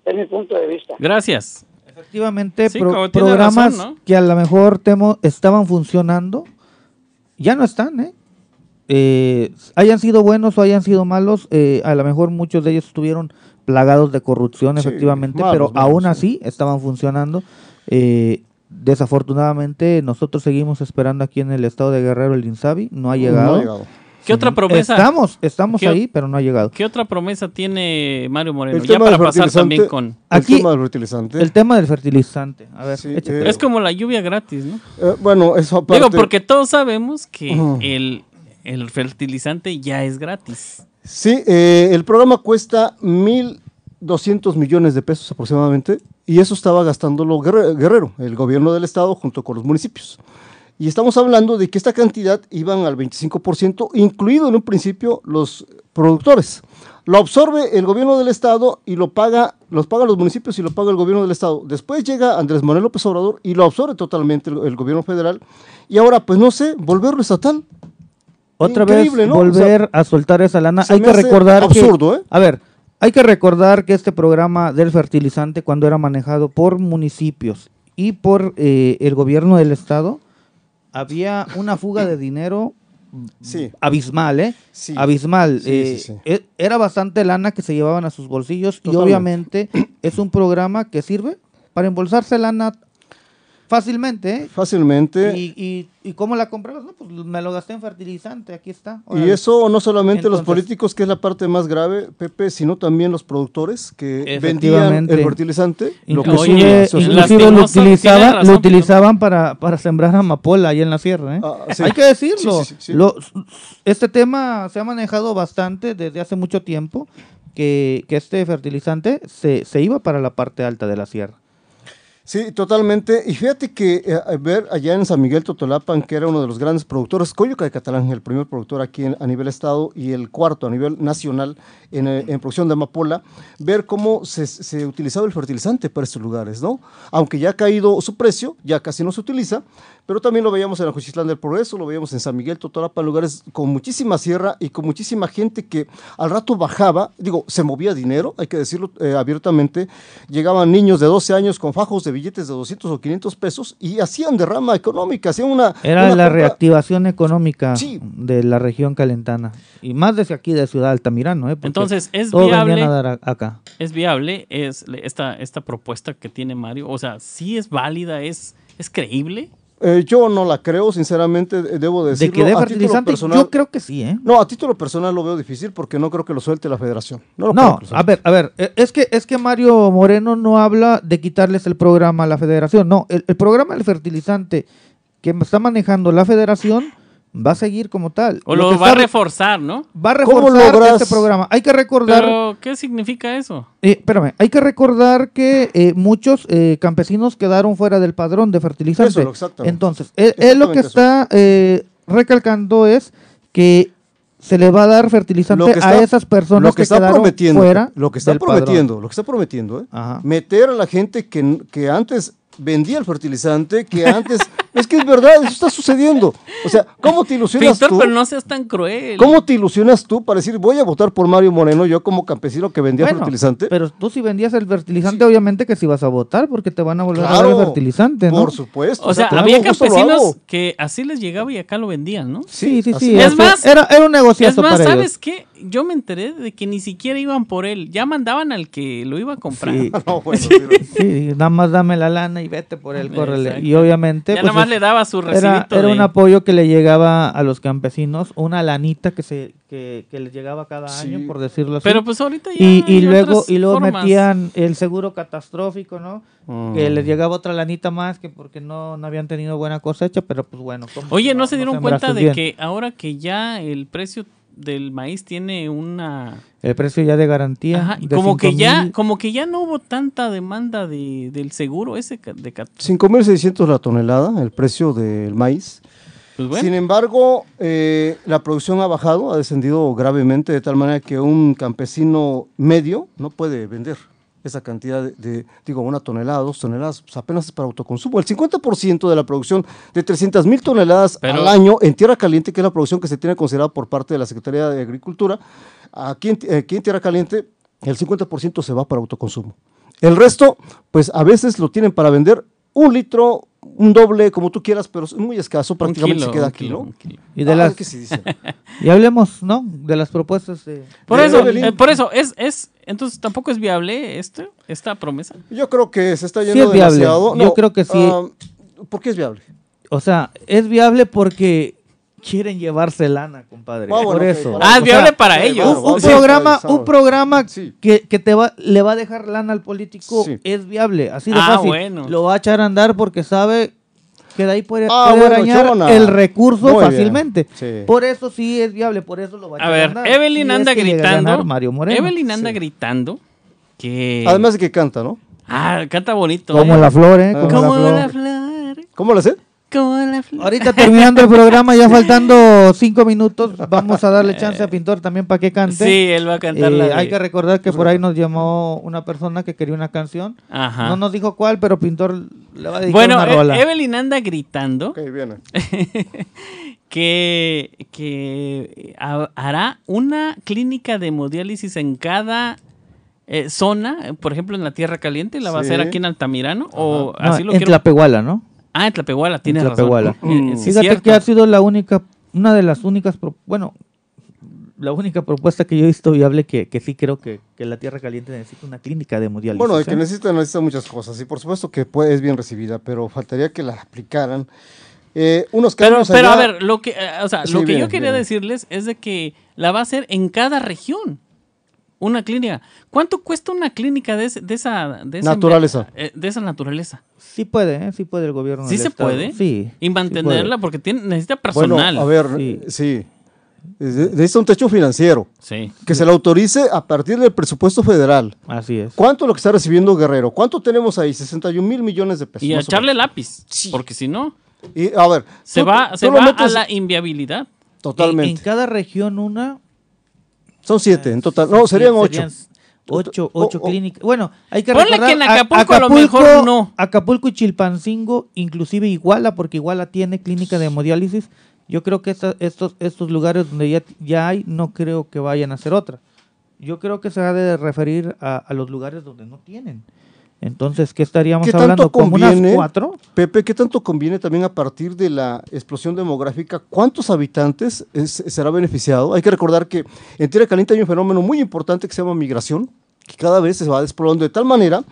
Es mi punto de vista. Gracias. Efectivamente, Sí, pro- programas razón, ¿no? que a lo mejor temo estaban funcionando, ya no están, ¿eh? Eh, hayan sido buenos o hayan sido malos, eh, a lo mejor muchos de ellos estuvieron plagados de corrupción, Sí, efectivamente, malos, pero malos, aún sí. así estaban funcionando. Eh, desafortunadamente, nosotros seguimos esperando aquí en el estado de Guerrero el INSABI, no ha llegado. No ha llegado. ¿Qué otra promesa? Estamos, estamos ¿Qué- ahí, pero no ha llegado. ¿Qué otra promesa tiene Mario Moreno? El Ya tema para del pasar también con... El Aquí- tema del fertilizante. El tema del fertilizante, a ver, Sí, eh, Es como la lluvia gratis, ¿no? Eh, bueno, eso aparte. Digo, porque todos sabemos que el, el fertilizante ya es gratis. Sí, eh, el programa cuesta 1.200 millones de pesos aproximadamente y eso estaba gastándolo Guerre- Guerrero, el gobierno del estado junto con los municipios. Y estamos hablando de que esta cantidad iban al 25%, incluido en un principio los productores. Lo absorbe el gobierno del estado y lo paga, los pagan los municipios y lo paga el gobierno del estado. Después llega Andrés Manuel López Obrador y lo absorbe totalmente el, el gobierno federal. Y ahora, pues no sé, volverlo estatal. Otra Increíble, vez ¿no? O volver a soltar esa lana. Hay que recordar absurdo, que, ¿eh? A ver, hay que recordar que este programa del fertilizante, cuando era manejado por municipios y por eh, el gobierno del estado, había una fuga de dinero Sí. abismal, ¿eh? Sí. Abismal. Sí, Eh, e- Era bastante lana que se llevaban a sus bolsillos y obviamente es un programa que sirve para embolsarse lana fácilmente, ¿eh? Fácilmente. ¿Y, y, y cómo la comprabas? No, pues me lo gasté en fertilizante, aquí está. Y eso no solamente los políticos, que es la parte más grave, Pepe, sino también los productores que vendían el fertilizante. lo que inclusive lo, razón, lo utilizaban para, para sembrar amapola ahí en la sierra. ¿eh? Ah, sí. Hay que decirlo. Sí, sí, sí, sí. Lo- este tema se ha manejado bastante desde hace mucho tiempo, que, que este fertilizante se, se iba para la parte alta de la sierra. Sí, totalmente. Y fíjate que eh, ver allá en San Miguel Totolapan, que era uno de los grandes productores, Coyuca de Catalán, el primer productor aquí en- a nivel estado y el cuarto a nivel nacional en, eh, producción de amapola, ver cómo se utilizaba el fertilizante para estos lugares, ¿no? Aunque ya ha caído su precio, ya casi no se utiliza, pero también lo veíamos en Ajuchitlán del Progreso, lo veíamos en San Miguel Totolapan, lugares con muchísima sierra y con muchísima gente que al rato bajaba, digo, se movía dinero, hay que decirlo eh, abiertamente, llegaban niños de 12 años con fajos de billetes de 200 o 500 pesos y hacían derrama económica, hacían una... Era una la compra- reactivación económica Sí. de la región calentana. Y más desde aquí de Ciudad Altamirano. ¿eh? Entonces, ¿es viable? venían a dar a- acá. es viable, es esta, esta propuesta que tiene Mario, o sea, sí es válida, es, es creíble. Eh, yo no la creo, sinceramente, debo De decirlo. que dé fertilizante, personal- yo creo que sí, ¿eh? No, a título personal lo veo difícil porque no creo que lo suelte la federación. No, No, a ver, a ver, eh, es que, es que Mario Moreno no habla de quitarles el programa a la federación. No, el, el programa del fertilizante que está manejando la federación va a seguir como tal. O Lo va a está reforzar, ¿no? va a ¿Cómo reforzar logras- este programa. Hay que recordar, Pero, ¿qué significa eso? eh, espérame, hay que recordar que eh, muchos eh, campesinos quedaron fuera del padrón de fertilizante. Eso, lo- exactamente. Entonces, él, él lo que está eh, recalcando es que se le va a dar fertilizante está- a esas personas lo que, que está quedaron prometiendo, fuera lo que está del padrón. prometiendo, lo que está prometiendo, ¿eh? Ajá. meter a la gente que, que antes vendía el fertilizante, que antes, (laughs) es que es verdad, eso está sucediendo. O sea, ¿cómo te ilusionas Víctor, tú? pero no seas tan cruel. ¿Cómo te ilusionas tú para decir voy a votar por Mario Moreno, yo como campesino que vendía Bueno, fertilizante? Pero tú si vendías el fertilizante, obviamente que si vas a votar, porque te van a volver a dar el fertilizante, ¿no? Por supuesto. O sea, había campesinos que así les llegaba y acá lo vendían, ¿no? Sí, sí, así sí. es. eso Es más- era, era un Es negociazo más, para ¿sabes ellos. qué? Yo me enteré de que ni siquiera iban por él. Ya mandaban al que lo iba a comprar. Sí. (laughs) No, bueno, pero- Sí, nada más dame la lana y vete por él, córrele. Exacto. Y obviamente. Ya pues, nada más es- le daba su era, recibito era de- un apoyo que le llegaba a los campesinos, una lanita que se que, que les llegaba cada Sí. año, por decirlo así. Pero pues ahorita ya y, y luego otras y luego formas. metían el seguro catastrófico, ¿no? Mm. Que les llegaba otra lanita más que porque no, no habían tenido buena cosecha, pero pues bueno. ¿cómo Oye, ¿no, se dieron cuenta de bien? que ahora que ya el precio del maíz tiene una el precio ya de garantía Ajá, y de como que ya 5,000, como que ya no hubo tanta demanda de, del seguro ese de cat- 5.600 la tonelada, el precio del maíz. pues bueno, Sin embargo, eh, la producción ha bajado, ha descendido gravemente, de tal manera que un campesino medio no puede vender esa cantidad de, de, digo, una tonelada, dos toneladas, pues apenas es para autoconsumo. El 50% de la producción de 300 mil toneladas Pero- al año en Tierra Caliente, que es la producción que se tiene considerada por parte de la Secretaría de Agricultura, aquí en, aquí en Tierra Caliente el 50% se va para autoconsumo. El resto, pues a veces lo tienen para vender un litro, un doble, como tú quieras, pero es muy escaso, prácticamente kilo, se queda aquí, kilo, ¿no? y de Ah, las que sí dice. (laughs) y hablemos, ¿no? De las propuestas de Por de eso, eh, por eso es es entonces tampoco es viable este esta promesa. Yo creo que se está Sí yendo es viable. demasiado. Yo creo que sí. ah, ¿Por qué es viable? O sea, es viable porque quieren llevarse lana, compadre. Bueno, por eso. Ah, es O viable sea, para ellos. un, vamos programa, sabes. un programa Sí. que, que te va, le va a dejar lana al político Sí. es viable, así de Ah, fácil. bueno. Lo va a echar a andar porque sabe que de ahí puede, Ah, puede bueno, arañar Chona. el recurso Muy fácilmente. Sí. Por eso sí es viable, por eso lo va a A ver. Evelyn Si anda gritando. Mario Moreno. Evelyn anda Sí. gritando que Además de que canta, ¿no? Ah, canta bonito. Como ¿eh? la flor, ¿eh? Ah. Como, Como la la flor. flor. ¿Cómo lo sé? Como la flor. Ahorita terminando el programa, ya (laughs) faltando cinco minutos, vamos a darle chance a Pintor también para que cante. Sí, él va a cantar Eh, la de- Hay que recordar que por ahí nos llamó una persona que quería una canción. Ajá. No nos dijo cuál, pero Pintor le va a dedicar bueno, una rola. Evelyn anda gritando Ok, viene. (laughs) que, que ha- hará una clínica de hemodiálisis en cada eh, zona, por ejemplo en la Tierra Caliente, la va a hacer aquí en Altamirano, o No, así lo en quiero. Tlapehuala, ¿no? Ah, en Tlapehuala, tienes Tlapehuala. razón. Eh, eh, sí, Fíjate cierto. que ha sido la única, una de las únicas, bueno, la única propuesta que yo he visto viable que, que sí creo que, que la Tierra Caliente necesita una clínica de hemodiálisis. Bueno, de que necesita, necesita muchas cosas y por supuesto que puede, es bien recibida, pero faltaría que la aplicaran. Eh, unos Pero, cambios pero a allá- ver, lo que, eh, o sea, Sí, lo que yo quería decirles es de que la va a hacer en cada región. Una clínica. ¿Cuánto cuesta una clínica de, de esa, de esa Naturaleza. eh, de esa naturaleza? Sí puede, ¿eh? sí puede el gobierno. ¿Sí del se estado. puede? Sí. Y sí mantenerla puede. porque tiene, necesita Bueno, personal. a ver, Sí. sí. Es- Necesita un techo financiero Sí. que se le autorice a partir del presupuesto federal. Así es. ¿Cuánto es lo que está recibiendo Guerrero? ¿Cuánto tenemos ahí? 61 mil millones de pesos. Y a echarle lápiz. Porque si no, Y, a ver, se tú- va, tú se va a la inviabilidad. En, Totalmente. en cada región una. Son siete en total. No, serían ocho. serían Ocho, ocho clínicas. Bueno, hay que Ponle recordar, que en a- Acapulco a lo mejor no. Acapulco y Chilpancingo, inclusive Iguala, porque Iguala tiene clínica de hemodiálisis. Yo creo que esta- estos, estos lugares donde ya, ya hay, no creo que vayan a hacer otra. Yo creo que se ha de referir a, a los lugares donde no tienen. Entonces, ¿qué estaríamos ¿Qué hablando? tanto ¿Como unas conviene? cuatro? Pepe, ¿qué tanto conviene también a partir de la explosión demográfica? ¿Cuántos habitantes es- será beneficiado? Hay que recordar que en Tierra Caliente hay un fenómeno muy importante que se llama migración, que cada vez se va despoblando de tal manera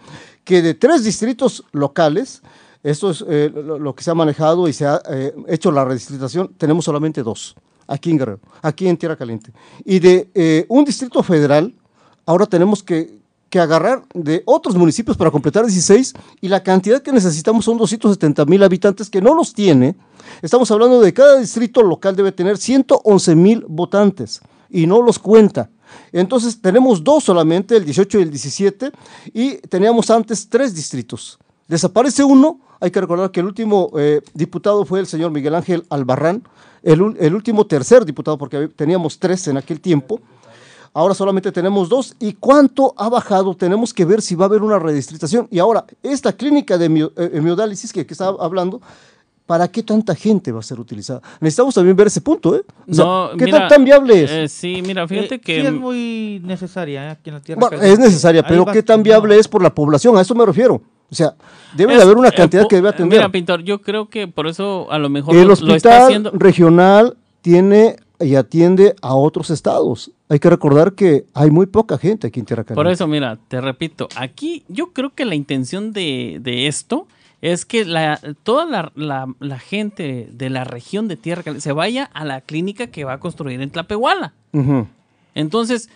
que de tres distritos locales, esto es eh, lo, lo que se ha manejado y se ha eh, hecho la redistritación, tenemos solamente dos, aquí en Guerrero, aquí en Tierra Caliente. Y de eh, un distrito federal, ahora tenemos que, que agarrar de otros municipios para completar 16 y la cantidad que necesitamos son 270 mil habitantes que no los tiene. Estamos hablando de cada distrito local debe tener 111 mil votantes y no los cuenta. Entonces tenemos dos solamente, el 18 y el 17, y teníamos antes tres distritos. Desaparece uno, hay que recordar que el último eh, diputado fue el señor Miguel Ángel Albarrán, el, el último tercer diputado, porque teníamos tres en aquel tiempo. Ahora solamente tenemos dos. ¿Y cuánto ha bajado? Tenemos que ver si va a haber una redistritación. Y ahora, esta clínica de hemio- eh, hemodiálisis que, que estaba hablando, ¿para qué tanta gente va a ser utilizada? Necesitamos también ver ese punto, ¿eh? O sea, No, ¿Qué mira, tan, tan viable es? eh, sí, mira, fíjate Eh, que... sí es muy necesaria ¿eh? aquí en la Tierra Bueno, es necesaria, pero ¿qué tan viable no. es por la población? A eso me refiero. O sea, debe de haber una eh, cantidad que debe atender. Mira, Pintor, yo creo que por eso a lo mejor el lo, lo está hospital haciendo... regional tiene y atiende a otros estados. Hay que recordar que hay muy poca gente aquí en Tierra Caliente. Por eso, mira, te repito, aquí yo creo que la intención de, de esto es que la, toda la, la- la gente de la región de Tierra Caliente se vaya a la clínica que va a construir en Tlapehuala. Entonces,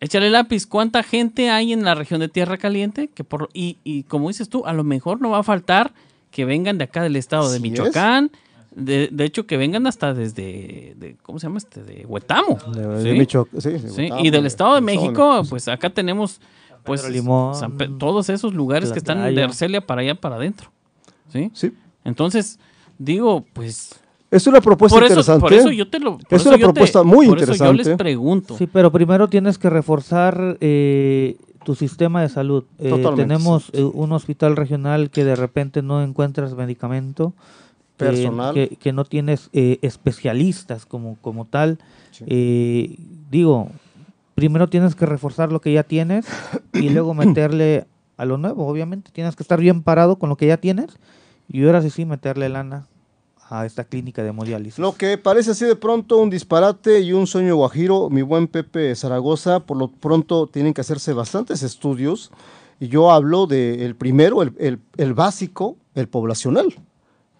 échale lápiz, ¿cuánta gente hay en la región de Tierra Caliente? Que por, y, y como dices tú, a lo mejor no va a faltar que vengan de acá del estado de es. Michoacán. De, de hecho, que vengan hasta desde, de- ¿cómo se llama este? De Huetamo. De- de ¿sí? Michoac- sí, de Sí, Huetamo, y del de- Estado de de México, pues acá tenemos pues Pedro Limón, San Pe- todos esos lugares que están de Tlatlaya. Arcelia para allá para adentro. ¿Sí? Sí. Entonces, digo, pues Es una propuesta por eso, interesante. por eso yo te lo por Es eso una yo te- propuesta muy por eso yo les interesante. pregunto. Sí, pero primero tienes que reforzar eh, tu sistema de salud. Eh, Totalmente, tenemos sí. eh, un hospital regional que de repente no encuentras medicamento, Personal. que, que no tienes eh, especialistas como, como tal. Sí. Eh, digo, primero tienes que reforzar lo que ya tienes y (coughs) luego meterle a lo nuevo. Obviamente tienes que estar bien parado con lo que ya tienes y ahora sí sí meterle lana a esta clínica de hemodiálisis. Lo que parece así de pronto un disparate y un sueño guajiro, mi buen Pepe Zaragoza, por lo pronto tienen que hacerse bastantes estudios. Y yo hablo del primero, el, el- el básico, el poblacional.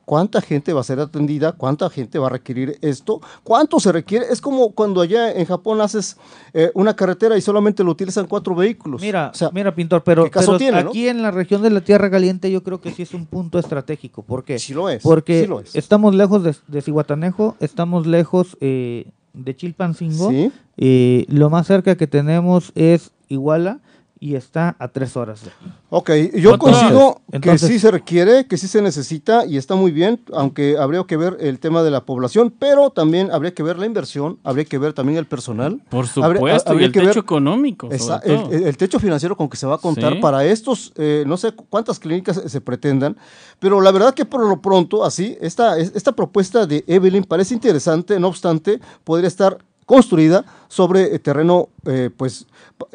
¿Cuánta gente va a ser atendida? ¿Cuánta gente va a requerir esto? ¿Cuánto se requiere? Es como cuando allá en Japón haces eh, una carretera y solamente lo utilizan cuatro vehículos. Mira, O sea, mira, pintor, pero, ¿qué caso pero tiene, no? aquí en la región de la Tierra Caliente yo creo que sí es un punto estratégico. ¿Por qué? sí lo es. Porque sí lo es. estamos lejos de, de Cihuatanejo, estamos lejos eh, de Chilpancingo. Sí. eh, lo más cerca que tenemos es Iguala y está a tres horas. Ok, yo Entonces- que sí se requiere, que sí se necesita y está muy bien, aunque habría que ver el tema de la población, pero también habría que ver la inversión, habría que ver también el personal. Por Habría- supuesto, habría y el que techo ver económico. esa- el, el- el techo financiero con que se va a contar Sí. para estos, eh, no sé cuántas clínicas se pretendan, pero la verdad que por lo pronto, así, esta, es- esta propuesta de Evelyn parece interesante, no obstante, podría estar construida sobre eh, terreno, eh, pues,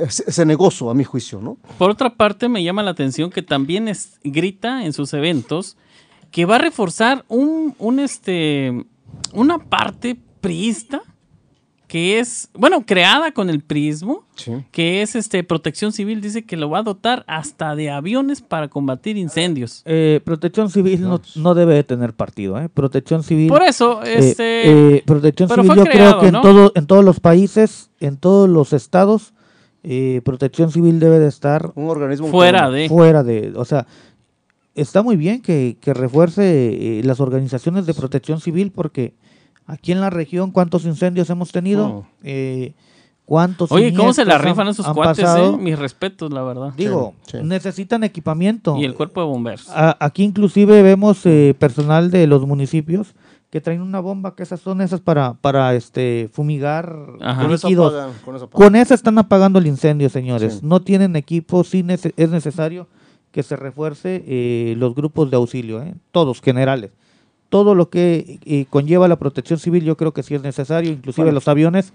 ce- cenegoso, a mi juicio, ¿no? Por otra parte, me llama la atención que también es, grita en sus eventos que va a reforzar un, un este, una parte priista que es, bueno, creada con el prismo, Sí. que es este Protección Civil, dice que lo va a dotar hasta de aviones para combatir incendios. Eh, Protección Civil no, no debe de tener partido, ¿eh? Protección Civil. Por eso, eh, este, eh, Protección pero Civil, fue yo creado, creo que ¿no? en, todo, en todos los países, en todos los estados, eh, Protección Civil debe de estar Un organismo fuera de... fuera de, o sea, está muy bien que, que refuerce eh, las organizaciones de protección civil porque aquí en la región cuántos incendios hemos tenido, Oh. Eh, cuántos Oye, ¿cómo se la rifan han- esos han cuates, eh? Mis respetos, la verdad. Digo, Sí, sí. necesitan equipamiento. Y el cuerpo de bomberos. A- aquí inclusive vemos eh, personal de los municipios que traen una bomba, que esas son esas para, para este fumigar Ajá. Con eso líquidos. apagan, con eso. Con esa están apagando el incendio, señores. Sí. No tienen equipo, sí nece- es necesario que se refuerce eh, los grupos de auxilio, ¿eh? todos, generales. Todo lo que eh, conlleva la protección civil yo creo que sí es necesario, inclusive Bueno. los aviones,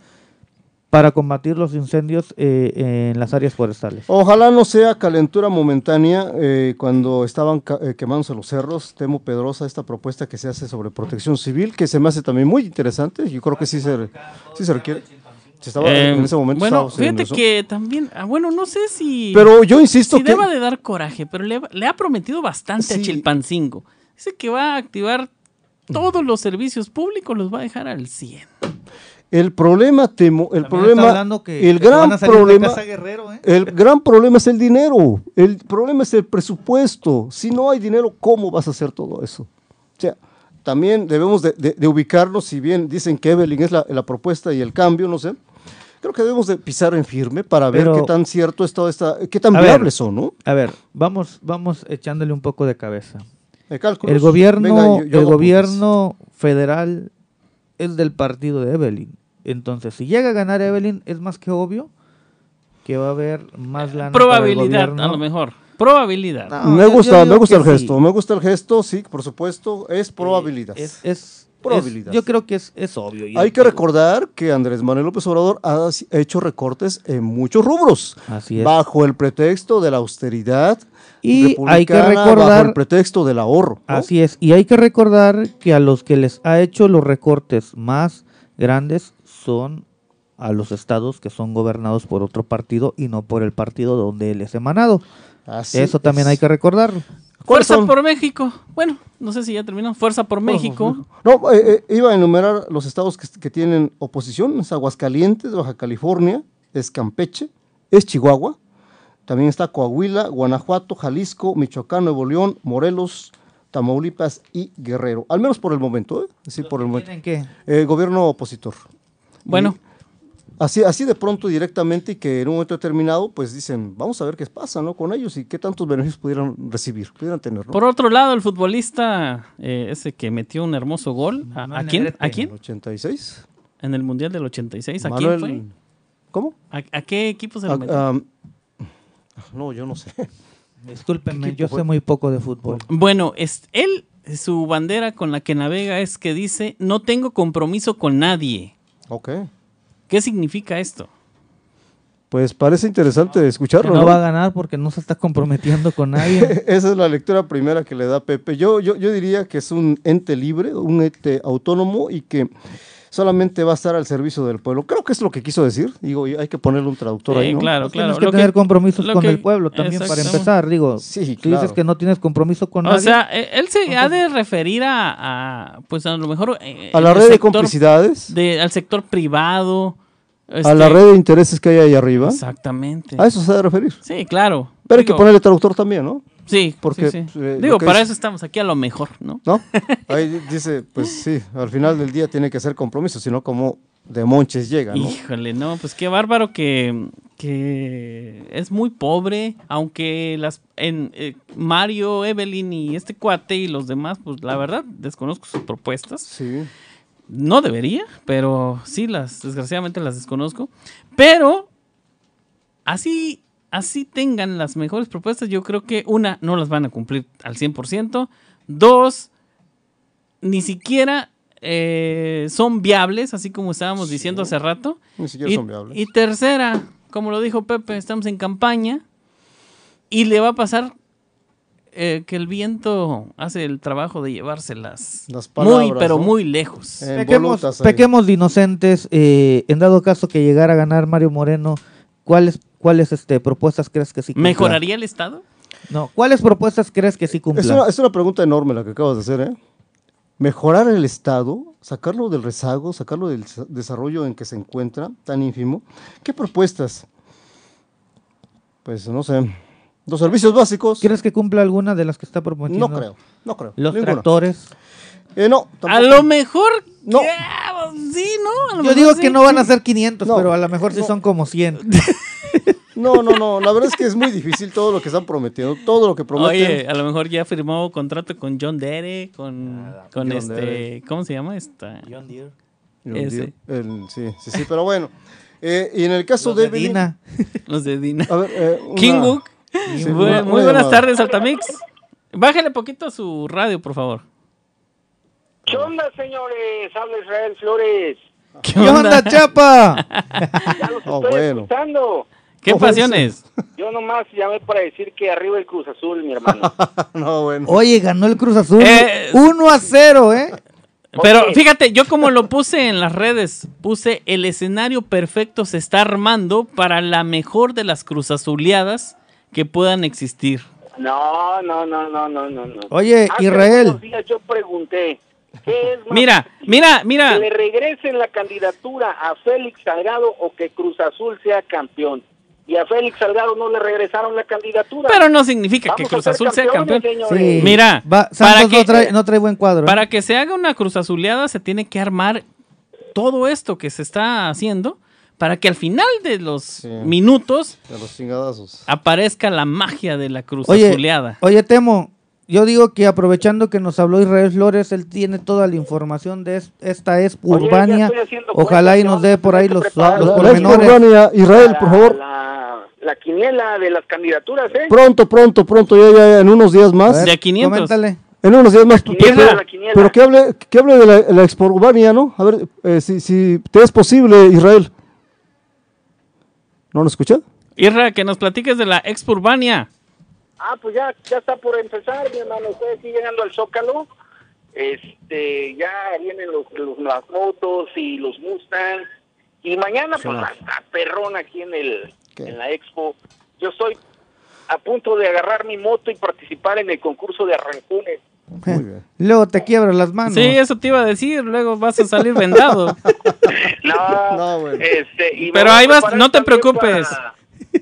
para combatir los incendios eh, en las áreas forestales. Ojalá no sea calentura momentánea eh, cuando estaban eh, quemándose los cerros. Temo Pedrosa esta propuesta que se hace sobre protección civil, que se me hace también muy interesante. Yo creo que sí se, sí se requiere. Se estaba, Eh, en ese momento bueno, fíjate eso. que también, ah, bueno, no sé si, Pero yo insisto si que deba de dar coraje, pero le, le ha prometido bastante a. Chilpancingo. Dice que va a activar todos los servicios públicos, los va a dejar al 100. el problema, temo, el También problema, que- el gran problema, Guerrero, ¿eh? el gran problema es el dinero. El problema es el presupuesto. Si no hay dinero, ¿cómo vas a hacer todo eso? O sea, también debemos de, de- de ubicarnos, si bien dicen que Evelyn es la, la propuesta y el cambio, no sé. Creo que debemos de pisar en firme para ver qué tan cierto es toda esta, qué tan ver. viables son, ¿no? A ver, vamos, vamos echándole un poco de cabeza. De cálculos. El gobierno, Venga, yo- yo el gobierno federal es del partido de Evelyn. Entonces, si llega a ganar Evelyn, es más que obvio que va a haber más lana. para el Probabilidad, a lo mejor. Probabilidad. No, me yo- yo gusta, me gusta el gesto, sí. me gusta el gesto, sí, por supuesto, es probabilidad. Es, es- Probabilidad. es- yo creo que es, es obvio. y Hay es- que recordar que Andrés Manuel López Obrador ha hecho recortes en muchos rubros, Así es. bajo el pretexto de la austeridad Y hay que republicana, bajo recordar- el pretexto del ahorro. ¿no? Así es. Y hay que recordar que a los que les ha hecho los recortes más grandes son a los estados que son gobernados por otro partido y no por el partido donde él es emanado. Así Eso también es. hay que recordarlo. ¿Cuáles Fuerza son? por México. Bueno, no sé si ya terminó. Fuerza por México. No, eh, eh, iba a enumerar los estados que, que tienen oposición, es Aguascalientes, Baja California, es Campeche, es Chihuahua, también está Coahuila, Guanajuato, Jalisco, Michoacán, Nuevo León, Morelos, Tamaulipas y Guerrero. Al menos por el momento, ¿eh? Sí, por el momento. ¿Tienen qué? Eh, gobierno opositor. Bueno, Así, así de pronto directamente y que en un momento determinado, pues dicen, vamos a ver qué pasa, ¿no? Con ellos y qué tantos beneficios pudieran recibir, pudieran tener, ¿no? por otro lado, el futbolista eh, ese que metió un hermoso gol. ¿A, quién? ¿A quién? 86. En el Mundial del 86. ¿A Manuel- quién fue? ¿Cómo? ¿A, a qué equipo se lo metió? No, yo no sé. Discúlpenme, ¿Qué yo sé muy poco de fútbol. Bueno, es, él, su bandera con la que navega es que dice, no tengo compromiso con nadie. Ok. ¿Qué significa esto? Pues parece interesante Que escucharlo, no ¿no? va a ganar porque no se está comprometiendo con nadie. (laughs) Esa es la lectura primera que le da Pepe. Yo, yo, yo diría que es un ente libre, un ente autónomo y que solamente va a estar al servicio del pueblo. Creo que es lo que quiso decir. Digo, hay que ponerle un traductor Sí, ahí, ¿no? claro, claro. Tienes que Lo tener compromisos lo con que- el pueblo también para empezar. Digo, Sí, tú dices que no tienes compromiso con O nadie. sea, eh, él se ha de referir a, a, pues a lo mejor... eh, A la red de complicidades, de- al sector privado. a este, la red de intereses que hay ahí arriba. Exactamente. A eso se debe referir. Sí, claro. Pero hay que ponerle traductor también, ¿no? Sí, porque, sí, sí. eh, Digo, para es- eso estamos aquí a lo mejor, ¿no? ¿No? Ahí dice, pues sí, al final del día tiene que ser compromiso, sino como de monches llega, ¿no? Híjole, no, pues qué bárbaro que, que es muy pobre, aunque las en eh, Mario, Evelyn y este cuate y los demás, pues la verdad desconozco sus propuestas. Sí. No debería, pero sí las desgraciadamente las desconozco. Pero así así tengan las mejores propuestas, yo creo que una no las van a cumplir al 100%, dos ni siquiera eh, son viables, así como estábamos diciendo hace rato. Ni siquiera Y, son viables. y tercera, como lo dijo Pepe, estamos en campaña y le va a pasar eh, que el viento hace el trabajo de llevárselas Las muy, pero ¿no? muy lejos. Pequemos de inocentes. eh, en dado caso que llegara a ganar Mario Moreno, ¿cuáles, cuáles este, propuestas crees que sí cumpla? ¿Mejoraría el Estado? No, ¿cuáles propuestas crees que sí cumpla? Es una, es una pregunta enorme la que acabas de hacer, ¿eh? Mejorar el Estado, sacarlo del rezago, sacarlo del sa- desarrollo en que se encuentra, tan ínfimo. ¿Qué propuestas? Pues no sé. Los servicios básicos. ¿Crees que cumpla alguna de las que está proponiendo? No creo, no creo. Los ninguna. tractores. Eh, no, A lo mejor. No. ya, sí, ¿no? A lo Yo mejor digo sí. que no van a ser 500, No, pero a lo mejor sí no. son como 100. (laughs) No, no, no. La verdad es que es muy difícil todo lo que están prometiendo, todo lo que prometen. Oye, a lo mejor ya firmó contrato con John Dere, con, con John este, Dere. ¿cómo se llama esta? John ese. Deere, el- sí, sí, sí, pero bueno. Eh, y en el caso Los de de Evelyn- Dina. (laughs) Los de Dina. A ver, eh, una- King Book. Sí, Bu- una- muy buenas llamada. tardes, Altamix. Bájale poquito a su radio, por favor. ¿Qué onda, señores? Habla Israel Flores. ¿Qué ¿Qué onda, Chapa? Ya los (laughs) Oh, estoy bueno. escuchando. ¿Qué No, pasiones? Yo nomás llamé para decir que arriba el Cruz Azul, mi hermano. (laughs) No, bueno. Oye, ganó el Cruz Azul. Eh, 1 a 0, ¿eh? Pero fíjate, yo como lo puse en las redes, puse el escenario perfecto se está armando para la mejor de las cruzazuleadas que puedan existir. No, no, no, no, no, no. no. Oye, Hace Israel. unos días yo pregunté, ¿qué es más Mira, mira, mira. ¿Que le regresen la candidatura a Félix Salgado o que Cruz Azul sea campeón? Y a Félix Salgado no le regresaron la candidatura. Pero no significa que Vamos Cruz Azul sea campeón. Sí. Mira, Va- para Santos que- no, trae, no trae buen cuadro. ¿eh? Para que se haga una cruzazuleada se tiene que armar todo esto que se está haciendo para que al final de los Sí. minutos De los chingadazos. aparezca la magia de la Oye, cruzazuleada. oye, Temo, yo digo que aprovechando que nos habló Israel Flores, él tiene toda la información de es- esta es Urbania. Ojalá y nos dé por ahí los, los pormenores. Urbania, Israel, por favor. La, la quiniela de las candidaturas, ¿eh? Pronto, pronto, pronto, ya, ya, ya, en unos días más. ver, De a 500. Coméntale. En unos días más. quiniela, pero, la quiniela. pero que hable, que hable de la, la Expo Urbania, ¿no? A ver, eh, si, si te es posible, Israel. ¿No lo escucha? Irra, que nos platiques de la Expo Urbania. Ah, pues ya, ya está por empezar, mi hermano. Estoy aquí llegando al Zócalo. Este, ya vienen los, los- las motos y los Mustangs. Y mañana, pues, va a estar perrón aquí en, el, ¿Qué? en la expo. Yo estoy a punto de agarrar mi moto y participar en el concurso de arrancones. Muy bien. Luego te quiebras las manos. Sí, eso te iba a decir, luego vas a salir vendado. (laughs) No, No, bueno. este, y Pero ahí vas, no te preocupes. Para,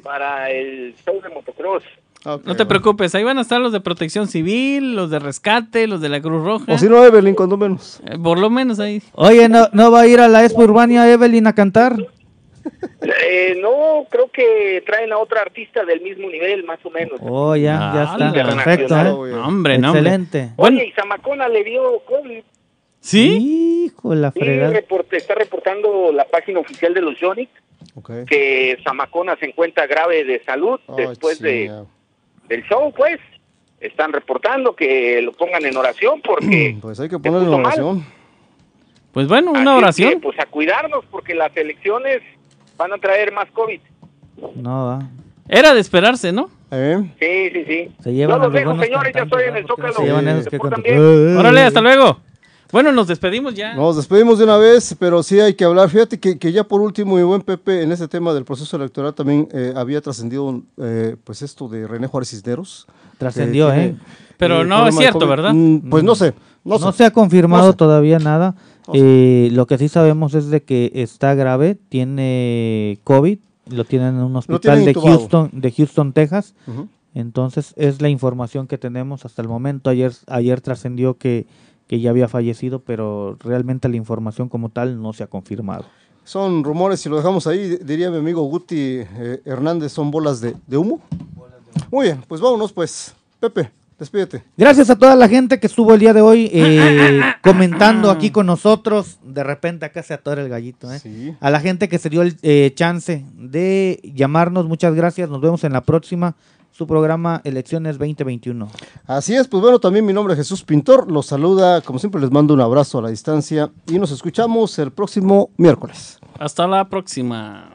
para el show de motocross. Ok, No te bueno. preocupes, ahí van a estar los de protección civil, los de rescate, los de la Cruz Roja. O si no, Evelyn, cuando menos. Eh, Por lo menos ahí. Oye, ¿no, ¿no va a ir a la Expo Urbania Evelyn a cantar? Eh, no, creo que traen a otra artista del mismo nivel, más o menos. Oh, ya, ya Ah, está. Perfecto, ¿eh? No, hombre, no, hombre. Excelente. Bueno. Oye, y Zamacona le dio COVID. ¿Sí? Hijo la Sí, fregada. reporte- está reportando la página oficial de los Yonix Ok. que Zamacona se encuentra grave de salud después de, del show, pues. Están reportando que lo pongan en oración porque... (clears throat) Pues hay que puso en mal. oración. Pues bueno, una oración. que, pues a cuidarnos porque las elecciones van a traer más COVID. No, va. Era de esperarse, ¿no? ¿Eh? Sí, sí, sí. Se llevan a los dejo, buenos señores, ya estoy en ¿no? el no Zócalo. Se llevan esos ¿Se que bien? Órale, hasta luego. Bueno, nos despedimos ya. Nos despedimos de una vez, pero sí hay que hablar. Fíjate que, que ya por último, mi buen Pepe, en ese tema del proceso electoral también eh, había trascendido eh, pues esto de René Juárez Cisneros. Trascendió, ¿eh? tiene, Pero no problema es cierto. ¿verdad? Mm, Pues no sé, no, No, sé. se ha confirmado No sé. todavía nada. Eh, lo que sí sabemos es de que está grave, tiene COVID, lo tienen en un hospital de intubado. Houston, de Houston, Texas. Entonces es la información que tenemos hasta el momento. Ayer, ayer trascendió que, que ya había fallecido, pero realmente la información como tal no se ha confirmado. Son rumores, si lo dejamos ahí, di- diría mi amigo Guti eh, Hernández, son bolas de, de humo. Muy bien, pues vámonos pues. Pepe, despídete. Gracias a toda la gente que estuvo el día de hoy eh, (laughs) comentando aquí con nosotros. De repente acá se atora el gallito. ¿eh? Sí. A la gente que se dio el eh, chance de llamarnos, muchas gracias. Nos vemos en la próxima. Su programa Elecciones 2021. Así es, pues bueno, también mi nombre es Jesús Pintor, los saluda, como siempre les mando un abrazo a la distancia y nos escuchamos el próximo miércoles. Hasta la próxima.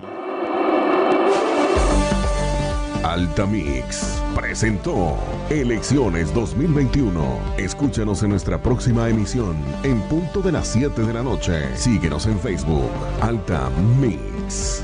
Altamix presentó Elecciones 2021. Escúchanos en nuestra próxima emisión en punto de las 7 de la noche. Síguenos en Facebook. Altamix.